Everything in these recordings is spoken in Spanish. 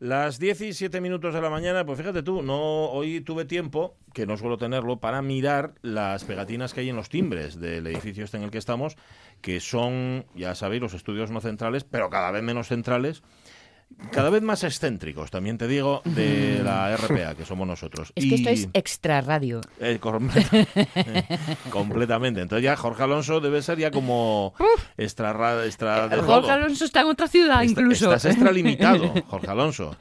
Las 17 minutos de la mañana, pues fíjate tú, no hoy tuve tiempo, que no suelo tenerlo, para mirar las pegatinas que hay en los timbres del edificio este en el que estamos, que son, ya sabéis, los estudios no centrales, pero cada vez menos centrales cada vez más excéntricos, también te digo, de la RPA, que somos nosotros. Es que esto es extra radio. Eh, completamente. Entonces ya Jorge Alonso debe ser ya como extra, extra de Jorge Alonso está en otra ciudad incluso. Estás extralimitado, Jorge Alonso.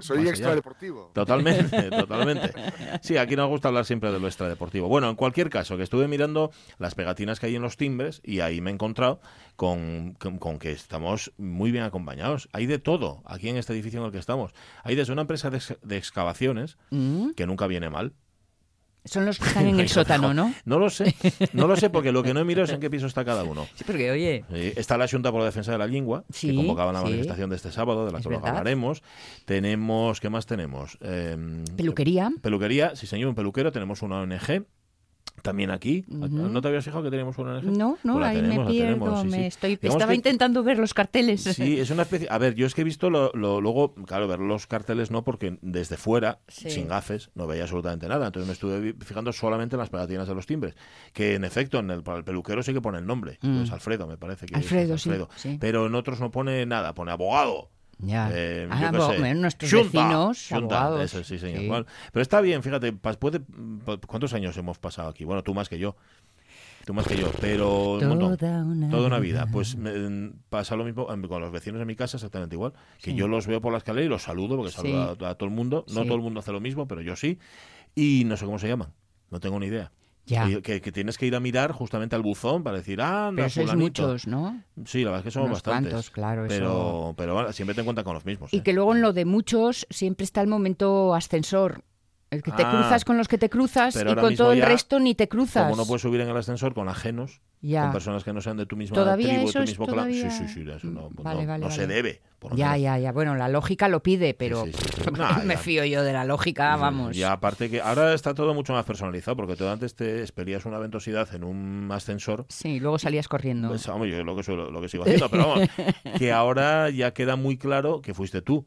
soy extra deportivo. Totalmente, totalmente. Sí, aquí nos gusta hablar siempre de lo extradeportivo. Bueno, en cualquier caso, que estuve mirando las pegatinas que hay en los timbres y ahí me he encontrado con, con que estamos muy bien acompañados. Hay de todo aquí en este edificio en el que estamos. Hay desde una empresa de, excavaciones, mm. que nunca viene mal, son los que están en el sótano, ¿no? No lo sé, no lo sé porque lo que no he mirado es en qué piso está cada uno. Sí, porque oye... está la Junta por la Defensa de la Lengua, que convocaba la manifestación de este sábado, de la que hablaremos. Tenemos, ¿qué más tenemos? Em, peluquería. Peluquería, sí señor, un peluquero. Tenemos una ONG, también aquí. ¿No te habías fijado que teníamos una ONG? No, no, pues ahí me pierdo. me estoy, estaba intentando ver los carteles. Sí, es una especie. A ver, yo es que he visto lo, luego, claro, ver los carteles no, porque desde fuera, sin gafes, no veía absolutamente nada. Entonces me estuve fijando solamente en las pegatinas de los timbres. Que en efecto, en el, para el peluquero sí que pone el nombre. Mm. Es Alfredo, me parece que Alfredo, es Alfredo. Sí, Pero en otros no pone nada, pone abogado. Ya. Eh, ah, nuestros vecinos, Eso, sí, señor. pero está bien, fíjate, puede, ¿cuántos años hemos pasado aquí? Bueno, tú más que yo. Tú más que yo, pero toda, Una, toda una vida. Pues pasa lo mismo con los vecinos de mi casa, exactamente igual. Que yo los veo por la escalera y los saludo, porque saludo a, todo el mundo. No todo el mundo hace lo mismo, pero yo sí. Y no sé cómo se llaman. No tengo ni idea. Que, tienes que ir a mirar justamente al buzón para decir, ah, anda, Pero sois muchos, ¿no? Sí, la verdad es que somos bastantes. claro, pero, pero siempre te encuentras con los mismos. Y ¿eh? que luego en lo de muchos siempre está el momento ascensor. El que te ah. cruzas con los que te cruzas y con todo el resto ni te cruzas. Como no puedes subir en el ascensor con ajenos, con personas que no sean de tu misma tribu, tu mismo clan. Sí, sí, sí, eso no, no, se debe. ya, ya, ya. Bueno, la lógica lo pide, pero me fío yo de la lógica, vamos. Y aparte que ahora está todo mucho más personalizado, porque tú antes te expelías una ventosidad en un ascensor. Sí, luego salías corriendo. Pues, vamos, yo lo que, lo que sigo haciendo, pero vamos, que ahora ya queda muy claro que fuiste tú.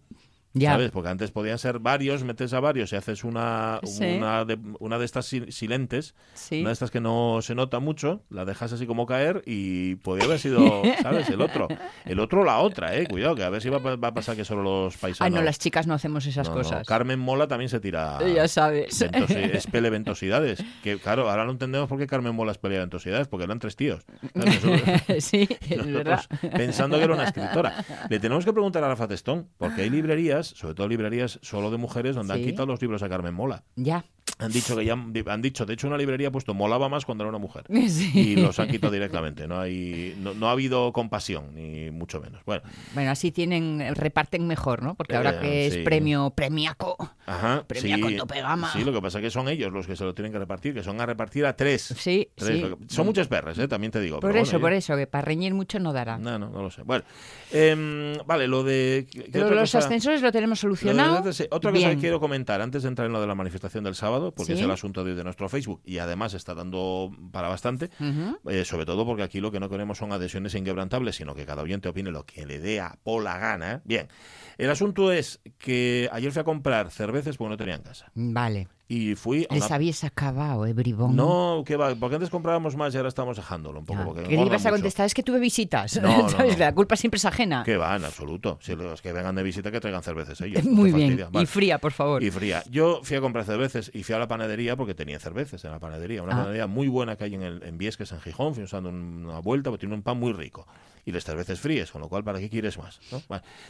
¿Sabes? Porque antes podían ser varios, metes a varios y haces una, una, de, una de estas silentes, una de estas que no se nota mucho, la dejas así como caer y podría haber sido, ¿sabes? El otro. El otro la otra, ¿eh? Cuidado, que a ver si va, a pasar que solo los paisanos. Ay, no, las chicas no hacemos esas cosas. Carmen Mola también se tira. Ya sabes. es peleventosidades. Que claro, ahora no entendemos por qué Carmen Mola es peleventosidades, porque eran tres tíos. sí, es verdad. Pensando que era una escritora. Le tenemos que preguntar a Rafa Testón, porque hay librerías sobre todo librerías solo de mujeres, donde han quitado los libros a Carmen Mola. Ya. Han dicho que ya han dicho, de hecho una librería ha puesto molaba más cuando era una mujer y los han quitado directamente. No hay, no, ha habido compasión ni mucho menos. Bueno, bueno, así tienen reparten mejor, ¿no? Porque ahora que es premio premiaco, Ajá, premiaco sí, topegama. Sí, lo que pasa es que son ellos los que se lo tienen que repartir, que son a repartir a tres. Sí, sí. son muchas perras, ¿eh? también te digo. Por eso, por eso, que para reñir mucho no dará. No, no, no lo sé. Bueno, em, vale, lo de los ascensores lo tenemos solucionado. otra cosa que quiero comentar antes de entrar en lo de la manifestación del sábado, porque es el asunto de, nuestro Facebook y además está dando para bastante, eh, sobre todo porque aquí lo que no queremos son adhesiones inquebrantables, sino que cada oyente opine lo que le dé a pola gana. Bien, el asunto es que ayer fui a comprar cervezas porque no tenía en casa. Vale. Y fui a Les habías acabado, eh, bribón. No, que va, porque antes comprábamos más y ahora estamos dejándolo un poco. ¿Qué ibas a contestar? Es que tuve visitas. No, La culpa siempre es ajena. Que va, en absoluto. Si los que vengan de visita que traigan cervezas ellos. Muy bien. Y fría, por favor. Y fría. Yo fui a comprar cervezas y fui a la panadería porque tenía cervezas en la panadería. Una ah. panadería muy buena que hay en, el, en Viesques, en Gijón. Fui usando una vuelta porque tiene un pan muy rico y las cervezas frías, con lo cual, ¿para qué quieres más?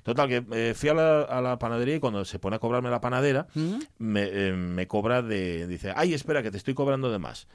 Total, que eh, fui a la, panadería y cuando se pone a cobrarme la panadera, ¿Mm? me, eh, me, cobra de. Dice, ay, espera, que te estoy cobrando de más.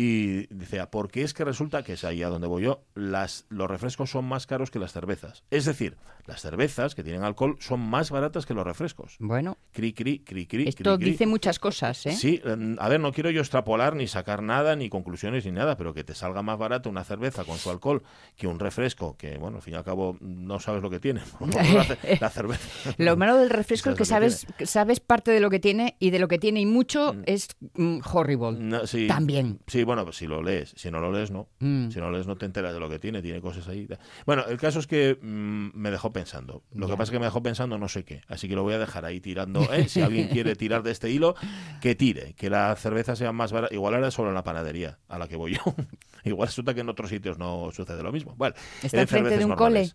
Y dice, ah, porque es que resulta que es ahí a donde voy yo, las, los refrescos son más caros que las cervezas. Es decir, las cervezas que tienen alcohol son más baratas que los refrescos. Bueno. Cri, cri, cri, cri. Esto dice muchas cosas, ¿eh? Sí, em, a ver, no quiero yo extrapolar ni sacar nada, ni conclusiones ni nada, pero que te salga más barato una cerveza con su alcohol que un refresco, que bueno, al fin y al cabo no sabes lo que tiene. la, cerveza. Lo malo del refresco es que sabes, sabes parte de lo que tiene y de lo que tiene y mucho mm. es mm, horrible. También. Sí, bueno, pues si lo lees, si no lo lees, no. Mm. Si no lo lees, no te enteras de lo que tiene, tiene cosas ahí. Bueno, el caso es que mm, me dejó pensando. Lo que pasa es que me dejó pensando no sé qué. Así que lo voy a dejar ahí tirando. ¿eh? Si alguien quiere tirar de este hilo, que tire. Que la cerveza sea más barata. Igual era solo en la panadería a la que voy yo. Igual resulta que en otros sitios no sucede lo mismo. Bueno, ¿Está enfrente de un cole?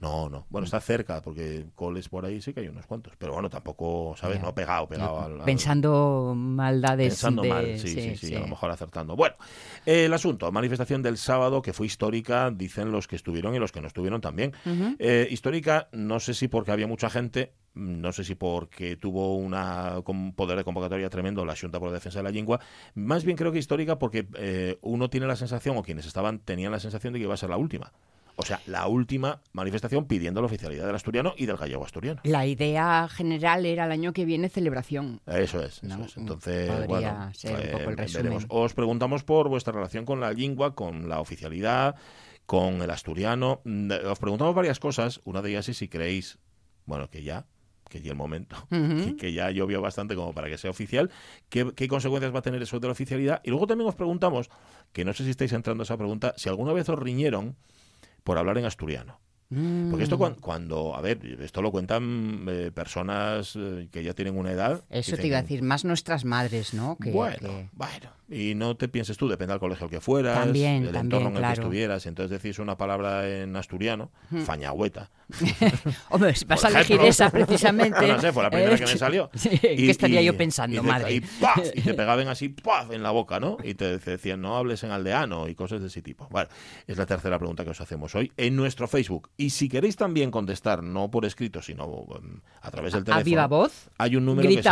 No, no. Bueno, está cerca, porque coles por ahí sí que hay unos cuantos. Pero bueno, tampoco, ¿sabes? No pegado, pegado al, Pensando maldades. Pensando mal, sí, sí, sí, a lo mejor acertando. Bueno, el asunto, manifestación del sábado que fue histórica, dicen los que estuvieron y los que no estuvieron también. Eh, histórica, no sé si porque había mucha gente, no sé si porque tuvo un poder de convocatoria tremendo la Junta por la Defensa de la Lengua, más bien creo que histórica porque eh, uno tiene la sensación, o quienes estaban tenían la sensación de que iba a ser la última. O sea, la última manifestación pidiendo la oficialidad del asturiano y del gallego asturiano. La idea general era el año que viene celebración. Eso es, eso es. Entonces, bueno, eh, Os preguntamos por vuestra relación con la lengua, con la oficialidad, con el asturiano. Mm, os preguntamos varias cosas. Una de ellas es si creéis, bueno, que ya que ya el momento, que, ya llovió bastante como para que sea oficial, ¿qué, ¿qué, consecuencias va a tener eso de la oficialidad? Y luego también os preguntamos, que no sé si estáis entrando a esa pregunta, si alguna vez os riñeron por hablar en asturiano. Porque esto mm. cuando, a ver, esto lo cuentan eh, personas eh, que ya tienen una edad. Eso te iba a decir, más nuestras madres, ¿no? bueno, bueno, y no te pienses tú, depende del colegio que fueras, también, del entorno en el que estuvieras. Entonces decís una palabra en asturiano, fañagüeta. Hombre, vas a elegir esa precisamente. no, sé, fue la primera que me salió. ¿Qué estaría yo pensando, madre? Y, te pegaban así en la boca, ¿no? Y te decían, no hables en aldeano y cosas de ese tipo. Bueno, es la tercera pregunta que os hacemos hoy en nuestro Facebook. Y si queréis también contestar, no por escrito, sino um, a través del teléfono. ¿A viva voz? Hay un número que es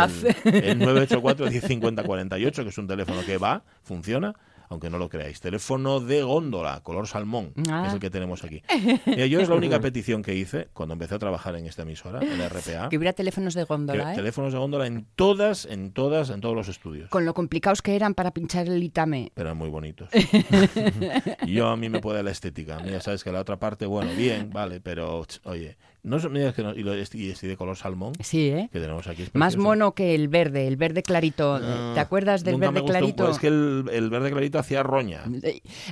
el, 984 1050 48, que es un teléfono que va funciona, aunque no lo creáis. Teléfono de góndola, color salmón, es ah. el que tenemos aquí. yo es la única petición que hice cuando empecé a trabajar en esta emisora, en la RPA. Que hubiera teléfonos de góndola, ¿eh? Teléfonos de góndola en todas, en todas, en todos los estudios. Con lo complicados que eran para pinchar el itame. Pero muy bonitos. yo a mí me puede la estética. ya sabes que la otra parte, bueno, bien, vale, pero oye, no me que no, y, lo, y de color salmón. Sí, ¿eh? Que tenemos aquí. Más mono que el verde, el verde clarito. ¿Te acuerdas del verde clarito? es que el, verde clarito hacía roña.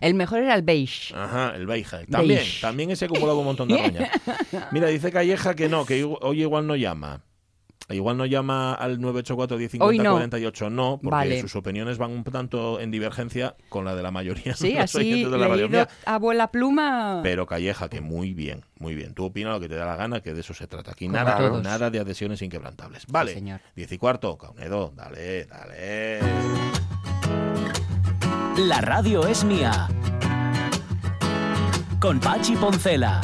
El mejor era el beige. Ajá, el beige. También, también ese acumulado un montón de roña. Mira, dice Calleja que no, que hoy igual no llama. Igual no llama al 984 1050 48, no, porque sus opiniones van un tanto en divergencia con la de la mayoría sí, de así de la mayoría. Abuela pluma. Pero Calleja, que muy bien, muy bien. Tú opinas lo que te da la gana, que de eso se trata. Aquí nada, nada de adhesiones inquebrantables. Vale, señor. 10 y cuarto, Caunedo, dale, dale. La radio es mía. Con Pachi Poncela.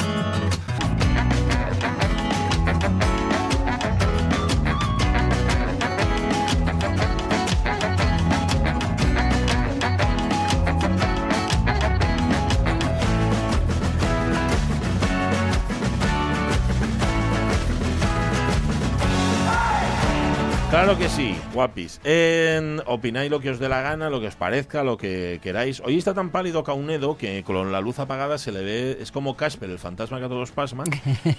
Claro que sí, guapis. En, opináis lo que os dé la gana, lo que os parezca, lo que queráis. Hoy está tan pálido Caunedo que con la luz apagada se le ve, es como Casper, el fantasma que a todos pasman.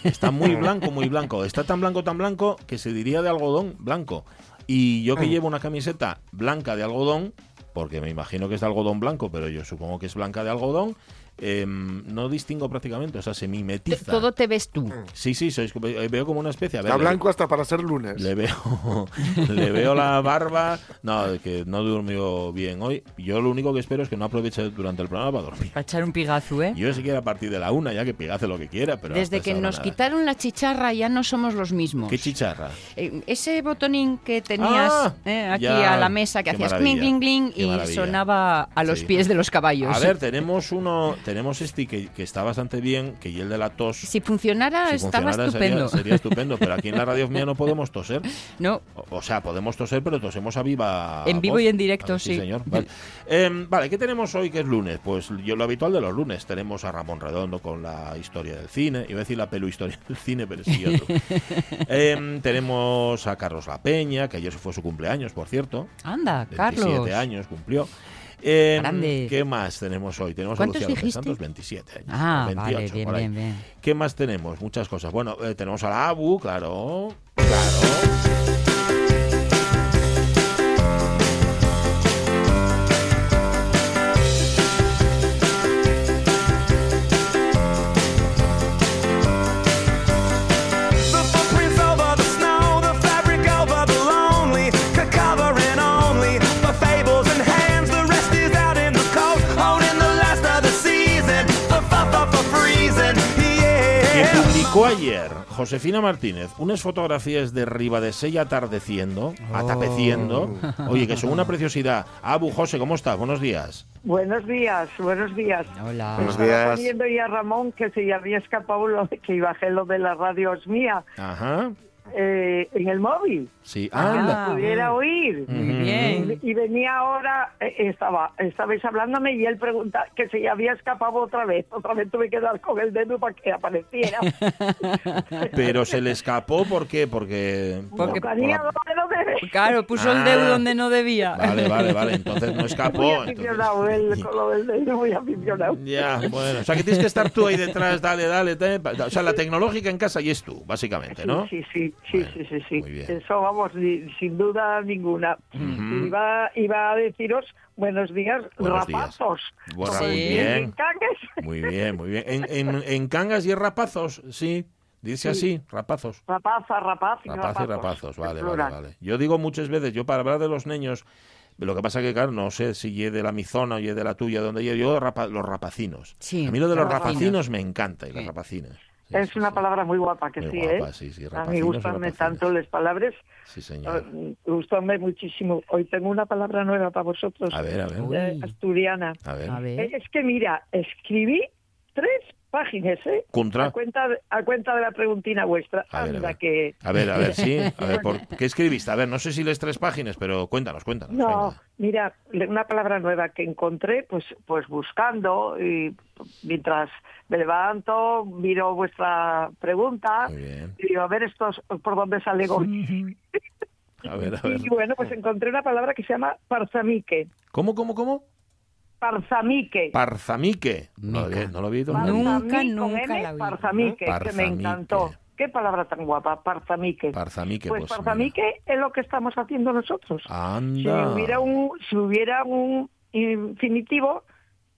Está muy blanco, muy blanco. Está tan blanco, tan blanco que se diría de algodón blanco. Y yo que mm. llevo una camiseta blanca de algodón, porque me imagino que es de algodón blanco, pero yo supongo que es blanca de algodón, Em, no distingo prácticamente, o sea, se mimetiza. Todo te ves tú. Sí, sí, sois, eh, veo como una especie. Está blanco hasta para ser lunes. Le veo, le veo la barba. No, que no durmió bien hoy. Yo lo único que espero es que no aproveche durante el programa para dormir. Para echar un pigazo, ¿eh? Yo si quiere a partir de la una, ya que pigace lo que quiera. pero Desde que nos quitaron la chicharra ya no somos los mismos. ¿Qué chicharra? Eh, ese botonín que tenías ah, eh, aquí a la mesa que hacías cling, cling, cling y sonaba a los pies de los caballos. A ver, tenemos uno tenemos este que, que, está bastante bien, que y el de la tos. Si funcionara, estaba estupendo. Sería, estupendo, pero aquí en la radio mía no podemos toser. No. O, sea, podemos toser, pero tosemos a viva. En vivo y en directo, sí. señor. Em, vale. ¿qué tenemos hoy que es lunes? Pues yo lo habitual de los lunes. Tenemos a Ramón Redondo con la historia del cine. Iba a decir la pelu historia del cine, pero sí otro. eh, tenemos a Carlos La Peña, que ayer fue su cumpleaños, por cierto. Anda, Carlos. años cumplió. Eh, ¿Qué más tenemos hoy? Tenemos ¿Cuántos a Lucía Santos, 27 años. Ah, 28, vale, bien, bien, bien. ¿Qué más tenemos? Muchas cosas. Bueno, eh, tenemos a la ABU, claro. Claro. Josefina Martínez unas fotografías de Ribadesella atardeciendo, oh. atapeciendo. Oye, que son una preciosidad. Abu, José, ¿cómo estás? Buenos días. Buenos días, buenos días. Hola. Buenos días. Estaba ya Ramón que se había escapado lo de que bajé lo de la radio es mía. Ajá. Eh, en el móvil. Sí, ah, pudiera oír. Muy bien. Y, venía ahora, eh, estaba, estabais hablándome y él pregunta que si había escapado otra vez. Otra vez tuve que dar con el dedo para que apareciera. Pero se le escapó, ¿por qué? Porque... Porque. Claro, puso el dedo ah. donde no debía. Vale, vale, vale. Entonces no escapó. Muy aficionado, entonces... con lo del dedo muy aficionado. Ya, bueno. O sea, que tienes que estar tú ahí detrás, dale, dale. O sea, la tecnológica en casa y es tú, básicamente, ¿no? Sí, sí, sí, sí, sí, sí. Eso, vamos, sin duda ninguna. iba, iba a deciros buenos días, rapazos. Días. muy bien. Muy bien, muy bien. En, en, en Cangas y en rapazos, sí. Dice así, rapazos. Rapaza, rapaz y rapaz y rapazos, vale, vale, vale. Yo digo muchas veces, yo para hablar de los niños, lo que pasa que, claro, no sé si es de la mizona o es de la tuya, donde yo, yo los rapacinos. Sí, a mí lo de los rapacinos me encanta, y las rapacinas es una palabra muy guapa, que sí, ¿eh? a mí gustan tanto las palabras. Sí, señor. Gustan muchísimo. Hoy tengo una palabra nueva para vosotros. A ver, a ver. asturiana. A ver. Es que, mira, escribí tres páginas, ¿eh? Contra. A cuenta, a cuenta de la preguntina vuestra. A ver, a ver. Que... a ver, a ver, sí. A ver, ¿por ¿qué escribiste? A ver, no sé si les tres páginas, pero cuéntanos, cuéntanos. No, mira, una palabra nueva que encontré, pues, pues buscando y mientras me levanto, miro vuestra pregunta y digo, a ver estos por dónde sale A ver, a ver. Y bueno, pues encontré una palabra que se llama parzamique. ¿Cómo, cómo, cómo? Parzamique. Parzamique. No, no lo he oído. Nunca, nunca la vi. Parzamique, que me encantó. Qué palabra tan guapa, parzamique. Parzamique, pues, pues parzamique es lo que estamos haciendo nosotros. Anda. Si hubiera un, si hubiera un infinitivo,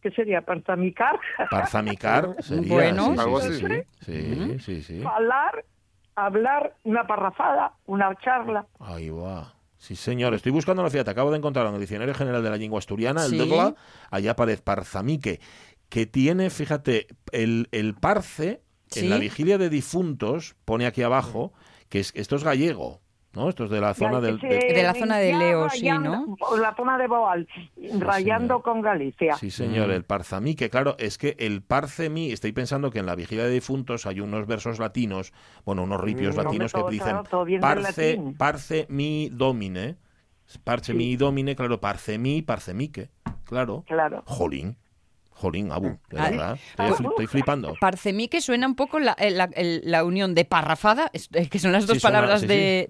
¿qué sería? Parzamicar. Parzamicar sería. Bueno, sí, sí, sí, sí, Hablar, hablar, una parrafada, una charla. Ahí va. Sí, señor. Estoy buscando la te Acabo de encontrar en el Diccionario General de la Lengua Asturiana, el Dogla, allá aparece Parzamique, que tiene, fíjate, el, el parce, en la vigilia de difuntos, pone aquí abajo, que es, esto es gallego. ¿No? Esto es de la zona del, de... la zona de Leo, sí, ¿no? La zona de Boal, rayando con Galicia. Sí, señor, el parzamí, que claro, es que el parcemí, estoy pensando que en la vigilia de difuntos hay unos versos latinos, bueno, unos ripios mm, latinos que dicen parce, parce mi domine, parce mi domine, claro, parce mi, parce que, claro. Claro. Jolín. Jolín, Abu, de verdad. Estoy, flipando. Parcemí que suena un poco la, eh, la, unión de parrafada, eh, que son las dos palabras de,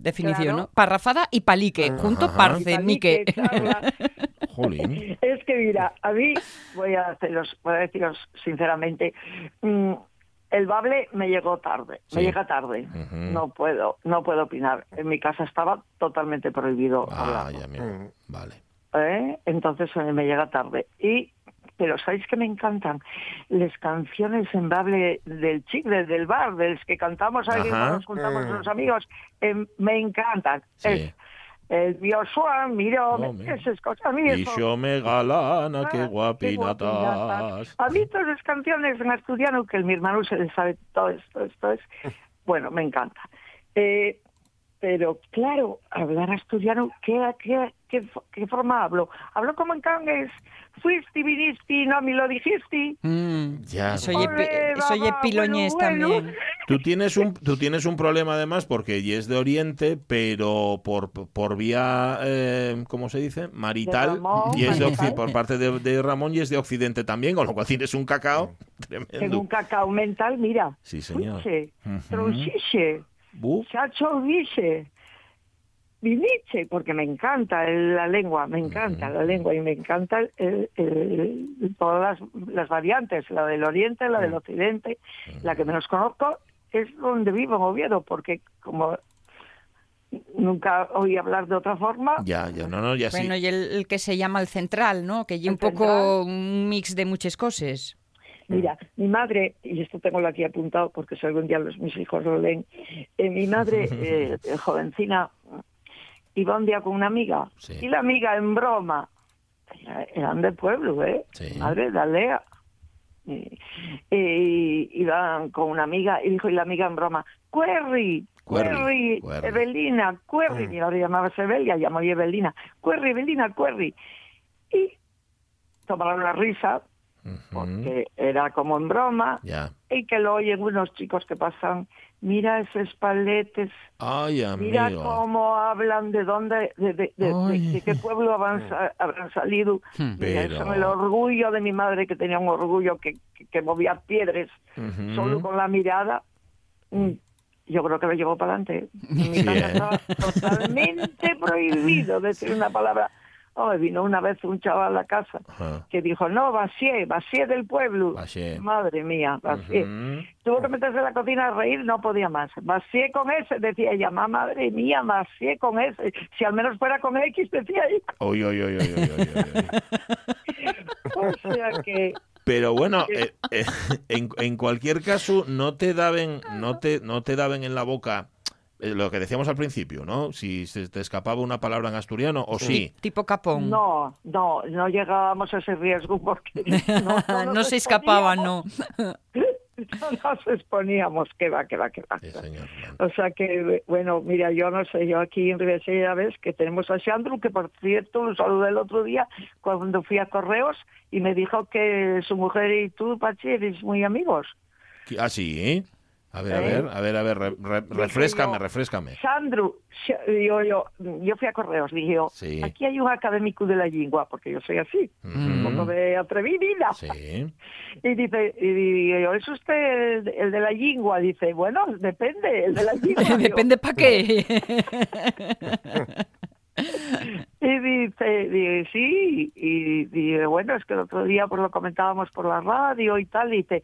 definición, ¿no? Parrafada y palique, junto parcemique. Jolín. Es que mira, a mí, voy a, haceros, voy a deciros sinceramente, mm, el bable me llegó tarde, me llega tarde. No puedo, no puedo opinar. En mi casa estaba totalmente prohibido. Ah, ya Vale. ¿Eh? Entonces me llega tarde. Y pero ¿sabéis que me encantan? Las canciones en bable del chicle, del bar, de los que cantamos ahí cuando nos juntamos con los amigos, em, me encantan. Es, el Joshua, mira, esas cosas. y yo me galana, qué guapina A mí todas las canciones en asturiano, que mi hermano se le sabe todo esto, esto es, bueno, me encanta. Eh, pero claro, hablar asturiano, ¿qué, qué, qué, qué forma hablo? Hablo como en cangues, fuiste, viniste, no me lo dijiste. Mm, ya. Soy, soy piloñés también. Tú tienes un tú tienes un problema además porque y es de Oriente, pero por, por vía eh, ¿cómo se dice? marital y es de por parte de, Ramón y es de Occidente también, con lo cual tienes un cacao tremendo. Tengo un cacao mental, mira. Sí, señor. Chacho dice porque me encanta la lengua, me encanta la lengua y me encanta todas las, variantes, la del oriente, la del occidente, la que menos conozco es donde vivo en Oviedo, porque como nunca oí hablar de otra forma. Ya, ya, no, no, ya Bueno, y el, que se llama el central, ¿no? Que hay un poco un mix de muchas cosas. Mira, mi madre, y esto tengo aquí apuntado porque si algún día los, mis hijos lo leen, eh, mi madre, eh, jovencina, iba un día con una amiga y la amiga en broma eran de pueblo, ¿eh? Madre de aldea. y, iban con una amiga y dijo y la amiga en broma, Querry, Querry, Evelina, Querry, mm. mi madre llamaba Evelia, llamó Evelina, Querry, Evelina, Querry. Y tomaron la risa, porque era como en broma, y que lo oyen unos chicos que pasan, mira esos paletes, mira cómo hablan de dónde, de, qué pueblo habrán, salido, hmm. Pero... el orgullo de mi madre que tenía un orgullo que, que, movía piedras solo con la mirada, mm, yo creo que lo llevó para adelante. Mi ¿eh? totalmente prohibido decir una palabra Oh, vino una vez un chaval a la casa que dijo, no, vacié, vacié del pueblo. Madre mía, vacié. Tuvo que meterse en la cocina a reír, no podía más. Vacié con ese, decía ella, madre mía, vacié con ese. Si al menos fuera con X, decía ella. Oy, oy, oy, o sea que... Pero bueno, eh, eh, en, en cualquier caso, no te daban, no te, no te daban en la boca eh, lo que decíamos al principio, ¿no? Si se te escapaba una palabra en asturiano o sí. Tipo capón. No, no, no llegábamos a ese riesgo porque no, se escapaba, no. no nos exponíamos, que va, que va, que va. o sea que, bueno, mira, yo no sé, yo aquí en Rivesella ya ves que tenemos a Sandro, que por cierto lo saludé el otro día cuando fui a Correos y me dijo que su mujer y tú, Pachi, eres muy amigos. Ah, sí, ¿eh? A ver, a ver, a ver, a ver, refrescame, refrescame. Sandro, yo, yo, yo fui a Correos, dije yo, aquí hay un académico de la lengua, porque yo soy así, un poco de atrevida. Sí. Y dice, y yo, ¿es usted el, de la lengua? Dice, bueno, depende, el de la lengua. depende para qué. Y dice, sí, y dice, bueno, es que el otro día pues lo comentábamos por la radio y tal, y dice,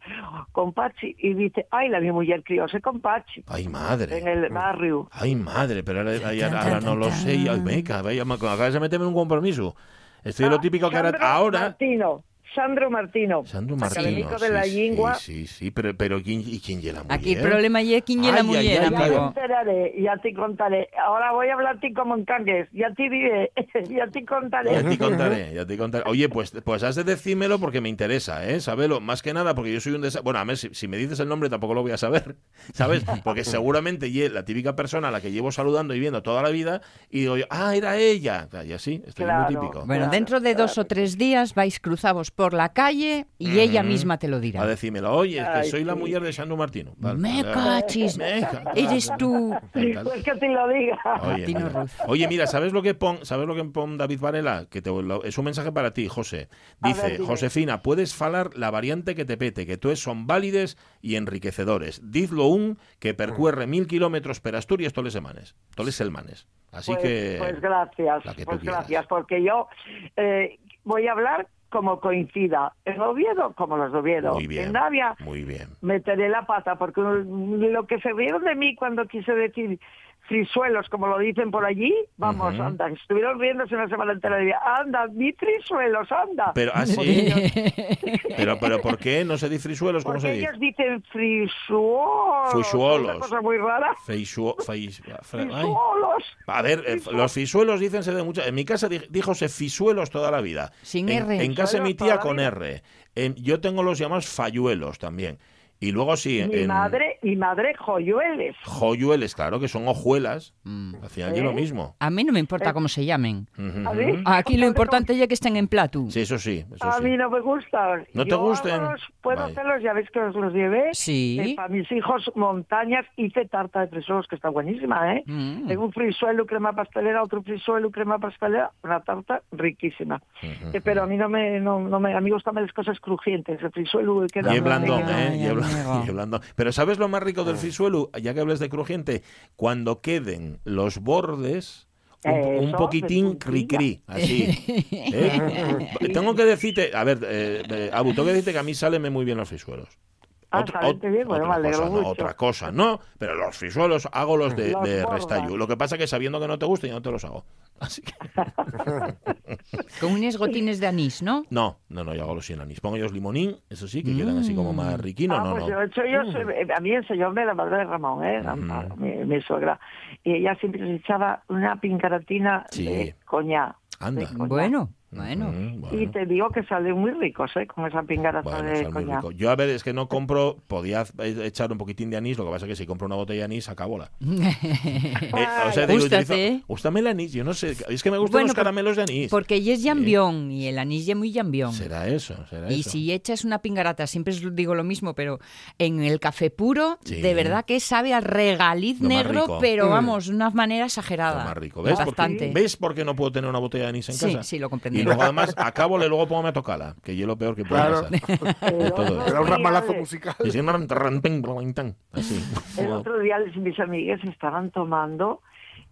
con Pachi, y dice, ay, la mi mujer crióse con Pachi. Ay, madre. En el barrio. Ay, madre, pero ahora, no lo sé, ay, meca, vaya, acabas de meterme en un compromiso. Estoy lo ah, típico que ahora... Martino. Sandro Martino, Sandro Martino, académico de la lengua. Sí, sí, sí, pero, pero ¿quién, ¿y quién la mujer? Aquí el problema es quién es la mujer, Ya te enteraré, ya te contaré. Ahora voy a hablarte como en cangues, ya te diré, ya te contaré. Ya te contaré, ya te contaré. Oye, pues, pues has de decírmelo porque me interesa, ¿eh? Sabelo, más que nada porque yo soy un desastre. Bueno, a ver, si, me dices el nombre tampoco lo voy a saber, ¿sabes? Porque seguramente la típica persona a la que llevo saludando y viendo toda la vida y digo yo, ah, era ella. Y así, esto es muy típico. Bueno, dentro de dos o tres días vais cruzados por la calle y ella misma te lo dirá. A decírmelo, oye, es que soy la mujer de Sandro Martino. me cachis, eres tú. Pues que te lo diga. Oye, mira, ¿sabes lo que pon, ¿sabes lo que pon David Varela? Que te, es un mensaje para ti, José. Dice, Josefina, puedes falar la variante que te pete, que tú son válides y enriquecedores. Dizlo un que percurre mil kilómetros per Asturias todos los semanas. Todos los selmanes. Así pues, que... Pues gracias, pues gracias, porque yo eh, voy a hablar como coincida. En Oviedo, como los Oviedo. en Navia, muy bien. meteré la pata, porque lo que se rieron de mí cuando quise decir frisuelos, como lo dicen por allí, vamos, anda, estuvieron riéndose una semana entera y anda, mi frisuelos, anda. Pero así, ah, pero, pero ¿por qué no se dice frisuelos? ¿Cómo Porque se ellos dicen frisuolos. Frisuolos. Una cosa muy rara. frisuolos. A ver, eh, los fisuelos dicense de mucho. En mi casa díjose fisuelos toda la vida. Sin en, R. En casa de mi tía con R. yo tengo los llamados falluelos también. Y luego sí. Mi madre, mi madre joyueles. Joyueles, claro, que son hojuelas. Mm. Hacían ¿Eh? lo mismo. A mí no me importa eh. cómo se llamen. Aquí lo importante es que estén en plato. Sí, eso sí. a mí no me gustan. ¿No te gustan? puedo hacerlos, ya ves que os los llevé. Sí. Eh, para mis hijos, montañas, hice tarta de frisuelos, que está buenísima, ¿eh? Mm. Tengo un frisuelo, crema pastelera, otro frisuelo, crema pastelera, una tarta riquísima. pero a mí no me, no, me, a mí gustan las cosas crujientes. El frisuelo queda... Y blandón, ¿eh? Pero ¿sabes lo más rico del fisuelo? Ya que hables de crujiente, cuando queden los bordes un, poquitín cri-cri, así. ¿eh? tengo que decirte, a ver, eh, eh, Abu, tengo que decirte que a mí salen muy bien los fisuelos. Ah, otra, bien, bueno, otra, cosa, no, otra cosa, no, pero los frisuelos hago los de, de restallo. Lo que pasa es que sabiendo que no te gusta, yo no te los hago. Así que... Con unos gotines de anís, ¿no? No, no, no, yo hago los sin anís. Pongo ellos limonín, eso sí, que quedan así como más riquinos. Ah, no, pues no. Yo, hecho, yo, mm. a mí enseñóme la madre de Ramón, ¿eh? mi, mi, suegra. Y ella siempre se echaba una pincaratina de coña. Anda. Bueno. Bueno. Y te digo que salen muy ricos, ¿eh? Con esa pingarata de coñac. Yo a ver, es que no compro, podía echar un poquitín de anís, lo que pasa es que si compro una botella de anís, acabóla. eh, o sea, digo, Gústame el anís, yo no sé, es que me gustan los caramelos de anís. Porque ella es jambión y el anís es muy jambión. Será eso, será y si echas una pingarata, siempre digo lo mismo, pero en el café puro, de verdad que sabe al regaliz negro, pero mm. vamos, de una manera exagerada. Lo más rico. ¿Ves? Porque, ¿Ves por qué no puedo tener una botella de anís en casa? Sí, lo comprendí. Y luego además, acabo y luego pongo a tocarla, que yo lo peor que puedo claro. Era un ramalazo musical. Así. El otro día mis amigas estaban tomando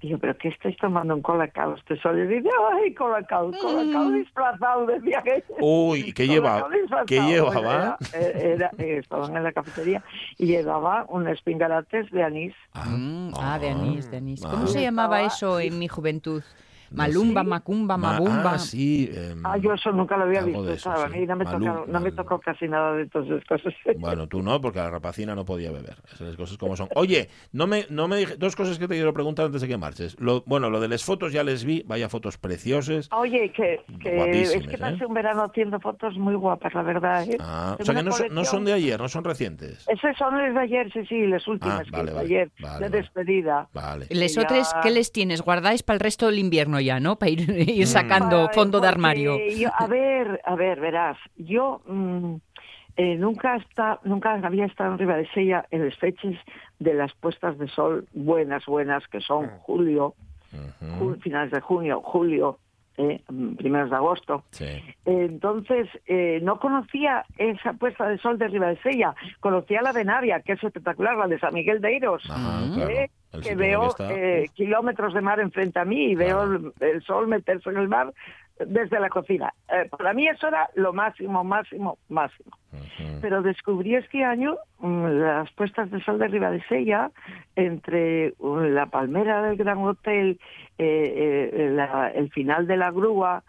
y yo, ¿pero qué estáis tomando un colacao? Este sol y dice, ay, colacao, colacao mm. disfrazado, decía que... Uy, ¿qué lleva? ¿Qué llevaba? Era, estaban en la cafetería y llevaba un espingarates de anís. Ah, mm, ah de anís, de anís. ¿Cómo se llamaba eso en mi juventud? Malumba, Macumba, Mabumba. Ah, sí. Em, ah, yo eso nunca lo había visto. Eso, no, me tocó, no me tocó casi nada de todas esas cosas. Bueno, tú no, porque la rapacina no podía beber. Esas cosas como son. Oye, no me, no me dije, dos cosas que te quiero preguntar antes de que marches. Lo, bueno, lo de las fotos ya les vi, vaya fotos preciosas. Oye, que, que es que pasé ¿eh? un verano haciendo fotos muy guapas, la verdad. ¿eh? Ah, o sea que no son, no son, de ayer, no son recientes. Esas son las de ayer, sí, sí, las últimas, ah, vale, de ayer, de despedida. Vale. ¿Les otras qué les tienes? ¿Guardáis para el resto del invierno ya, no? Para ir ir sacando fondo de armario. a ver, a ver, verás, yo mm, eh, nunca está, nunca había estado en Ribadesella en las fechas de las puestas de sol buenas, buenas, que son mm. julio, finales de junio, julio, eh, primeros de agosto. entonces, eh, no conocía esa puesta de sol de Ribadesella, conocía la de Navia, que es espectacular, la de San Miguel de Iros. ¿eh? Que veo eh, kilómetros de mar enfrente a mí y veo el, sol meterse en el mar desde la cocina. Eh, para mí eso era lo máximo, máximo, máximo. Pero descubrí este año mm, las puestas de sol de Ribadesella entre uh, la palmera del Gran Hotel, eh, el final de la grúa,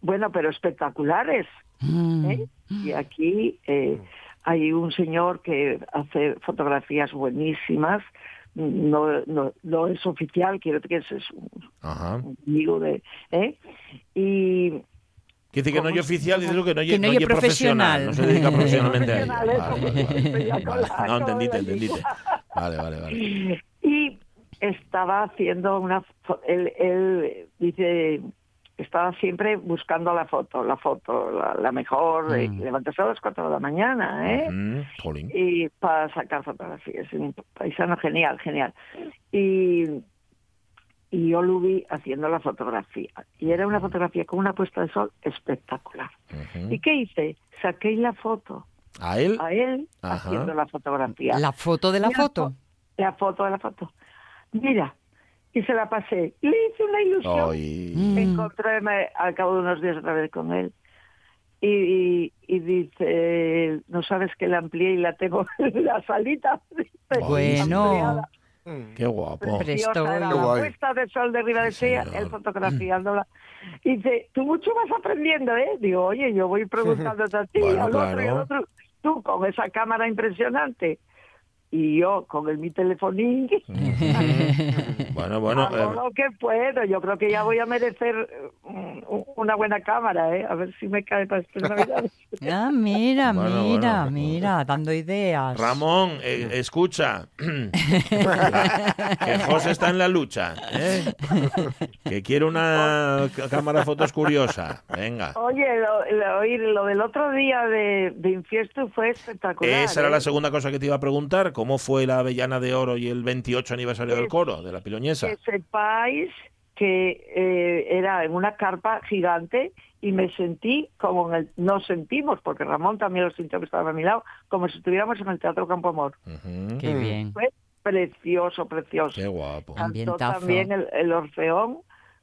bueno, pero espectales. Mm. Y aquí hay un señor que hace fotografías buenísimas no, no, no es oficial, quiero decir que es un, amigo de... ¿eh? Y decir que no es oficial, dice que no es, no profesional. No se dedica profesionalmente a ello. No, entendiste, entendiste. Vale, vale, vale. Y estaba haciendo una... Él, él dice, estaba siempre buscando la foto, la foto, la, mejor, mm. levantarse a las 4 de la mañana, ¿eh? y para sacar fotografías, un paisano genial, genial. Y, y yo lo vi haciendo la fotografía, y era una fotografía con una puesta de sol espectacular. ¿Y qué hice? Saqué la foto. ¿A él? A él haciendo la fotografía. ¿La foto de la foto? La foto de la foto. Mira, y se la pasé. Le hice una ilusión. Me encontré al cabo de unos días otra vez con él. Y, y, dice, no sabes que la amplié y la tengo en la salita. bueno. Mm. Qué guapo. Preciosa, la puesta de sol de Ribadesella, él fotografiándola. Y dice, tú mucho vas aprendiendo, ¿eh? Digo, oye, yo voy preguntándote a ti, al otro y al otro. Tú con esa cámara impresionante y yo con el mi telefonín. Bueno bueno hago eh, lo que puedo yo creo que ya voy a merecer una buena cámara ¿eh? a ver si me cae para estas navidades. Ah mira mira mira dando ideas. Ramón eh, escucha. Que José está en la lucha ¿eh? que quiere una cámara de fotos curiosa. Venga. Oye lo, lo, del otro día de, de infiesto fue espectacular esa era la segunda cosa que te iba a preguntar cómo fue la Avellana de Oro y el 28 aniversario del coro de la Piloñesa. Que sepáis que eh, era en una carpa gigante y me sentí como en el, nos sentimos, porque Ramón también lo sintió que estaba a mi lado, como si estuviéramos en el Teatro Campo Amor. Qué bien. Fue precioso, precioso. Qué guapo. Cantó también el, Orfeón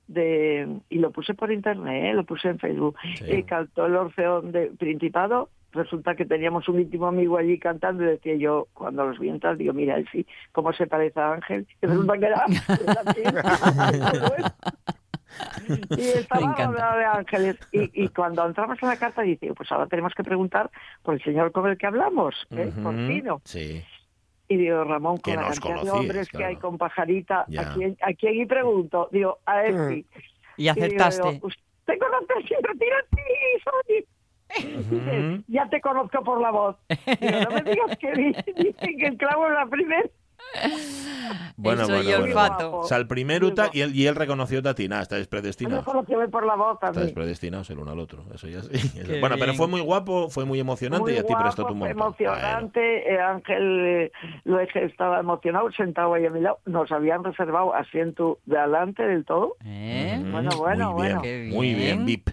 de y lo puse por internet, ¿eh? lo puse en Facebook. Y cantó el Orfeón de Principado resulta que teníamos un íntimo amigo allí cantando y decía yo, cuando los vi entrar, digo, mira, él sí, cómo se parece a Ángel. Y resulta que era... y estaba hablando de ángeles. Y, y, cuando entramos en la carta dice, pues ahora tenemos que preguntar por el señor con el que hablamos, ¿eh? por Pino. Sí. Y digo, Ramón, con la cantidad de hombres que hay con Pajarita, ¿a quién, ¿a quién? Y pregunto, digo, a él sí. Y acertaste. te conozco siempre, tira a ti, Ya te conozco por la voz. no me digas que dicen que el clavo es la primera. Bueno, bueno, bueno. O sea, el primero y él, y él reconoció a Tina, estáis predestinados. por la voz Estáis predestinados el uno al otro, eso ya sí. bueno, pero fue muy guapo, fue muy emocionante y a ti prestó tu montón. emocionante, eh, Ángel eh, lo estaba emocionado, sentado ahí a mi lado. Nos habían reservado asiento de adelante del todo. ¿Eh? Bueno, bueno, muy bueno. Bien, muy bien, VIP.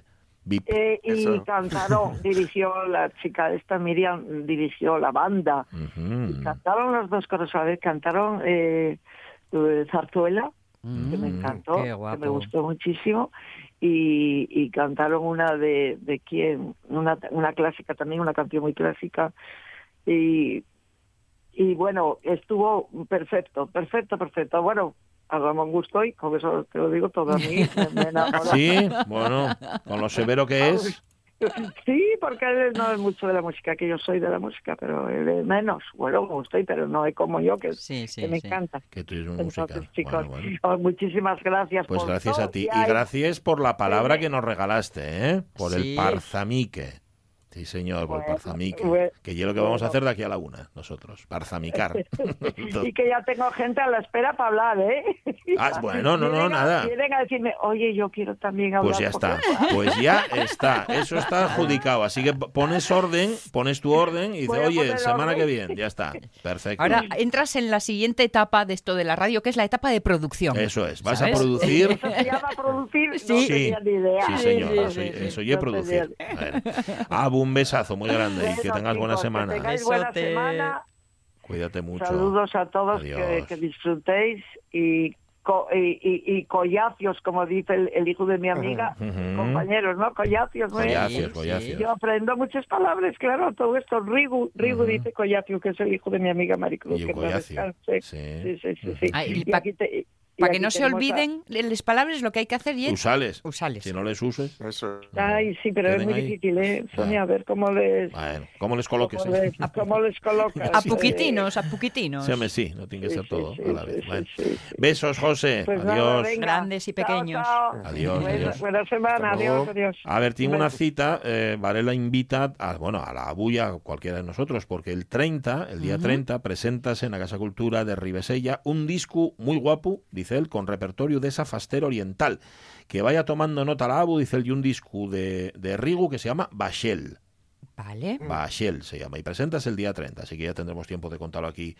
Eh, y cantaron, dirigió la chica esta, Miriam, dirigió la banda. cantaron los dos coros a vez, cantaron eh, Zarzuela, que me mm, encantó, que me gustó muchísimo. Y, y cantaron una de, de quién, una, una clásica también, una canción muy clásica. Y, y bueno, estuvo perfecto, perfecto, perfecto. Bueno, a Ramón Gustoy, con eso te lo digo todo a mí, Sí, bueno, con lo severo que es. Sí, porque él no es mucho de la música, que yo soy de la música, pero él es menos. Bueno, me gustoy, pero no es como yo, que, me encanta. Que tú eres un musical. Chicos, oh, muchísimas gracias. Pues gracias a ti. Y, gracias por la palabra que nos regalaste, ¿eh? Por el parzamique. Sí, señor, por Parzamique. que yo lo que vamos a hacer de aquí a la una, nosotros, Parzamicar. y que ya tengo gente a la espera para hablar, ¿eh? Ah, bueno, no, no, nada. Vienen a decirme, oye, yo quiero también hablar. Pues ya está, pues ya está, eso está adjudicado. Así que pones orden, pones tu orden y dices, oye, semana que viene, ya está, perfecto. Ahora entras en la siguiente etapa de esto de la radio, que es la etapa de producción. Eso es, vas a producir. ¿Eso se llama producir? Sí, sí, sí señor, eso, eso, y producir. A un besazo muy grande y que tengas buena semana. buena semana. Cuídate mucho. Saludos a todos, que, disfrutéis y y, y, collacios, como dice el, hijo de mi amiga, compañeros, ¿no? Collacios, Yo aprendo muchas palabras, claro, todo esto. Rigu, Rigu dice collacio, que es el hijo de mi amiga Maricruz. Y que sí. Sí, sí, sí. y, aquí te, para que no se olviden las palabras, lo que hay que hacer y es... Usales. Usales. Si no les uses... Eso. Ay, sí, pero es muy difícil, ¿eh? Sonia, a ver cómo les... Bueno, cómo les coloques. Cómo les, cómo les colocas. a puquitinos, a puquitinos. Sí, hombre, sí, no tiene que ser todo a la vez. Besos, José. Pues adiós. Grandes y pequeños. Adiós, adiós. Buena semana, adiós, adiós. A ver, tengo una cita. Eh, Varela invita a, bueno, a la bulla, cualquiera de nosotros, porque el 30, el día 30, presentas en la Casa Cultura de Ribesella un disco muy guapo, dice él, con repertorio de esa fastera oriental. Que vaya tomando nota la ABU, dice el un disco de, de Rigu que se llama Bachel. Vale. Bachel se llama. Y presentas el día 30, así que ya tendremos tiempo de contarlo aquí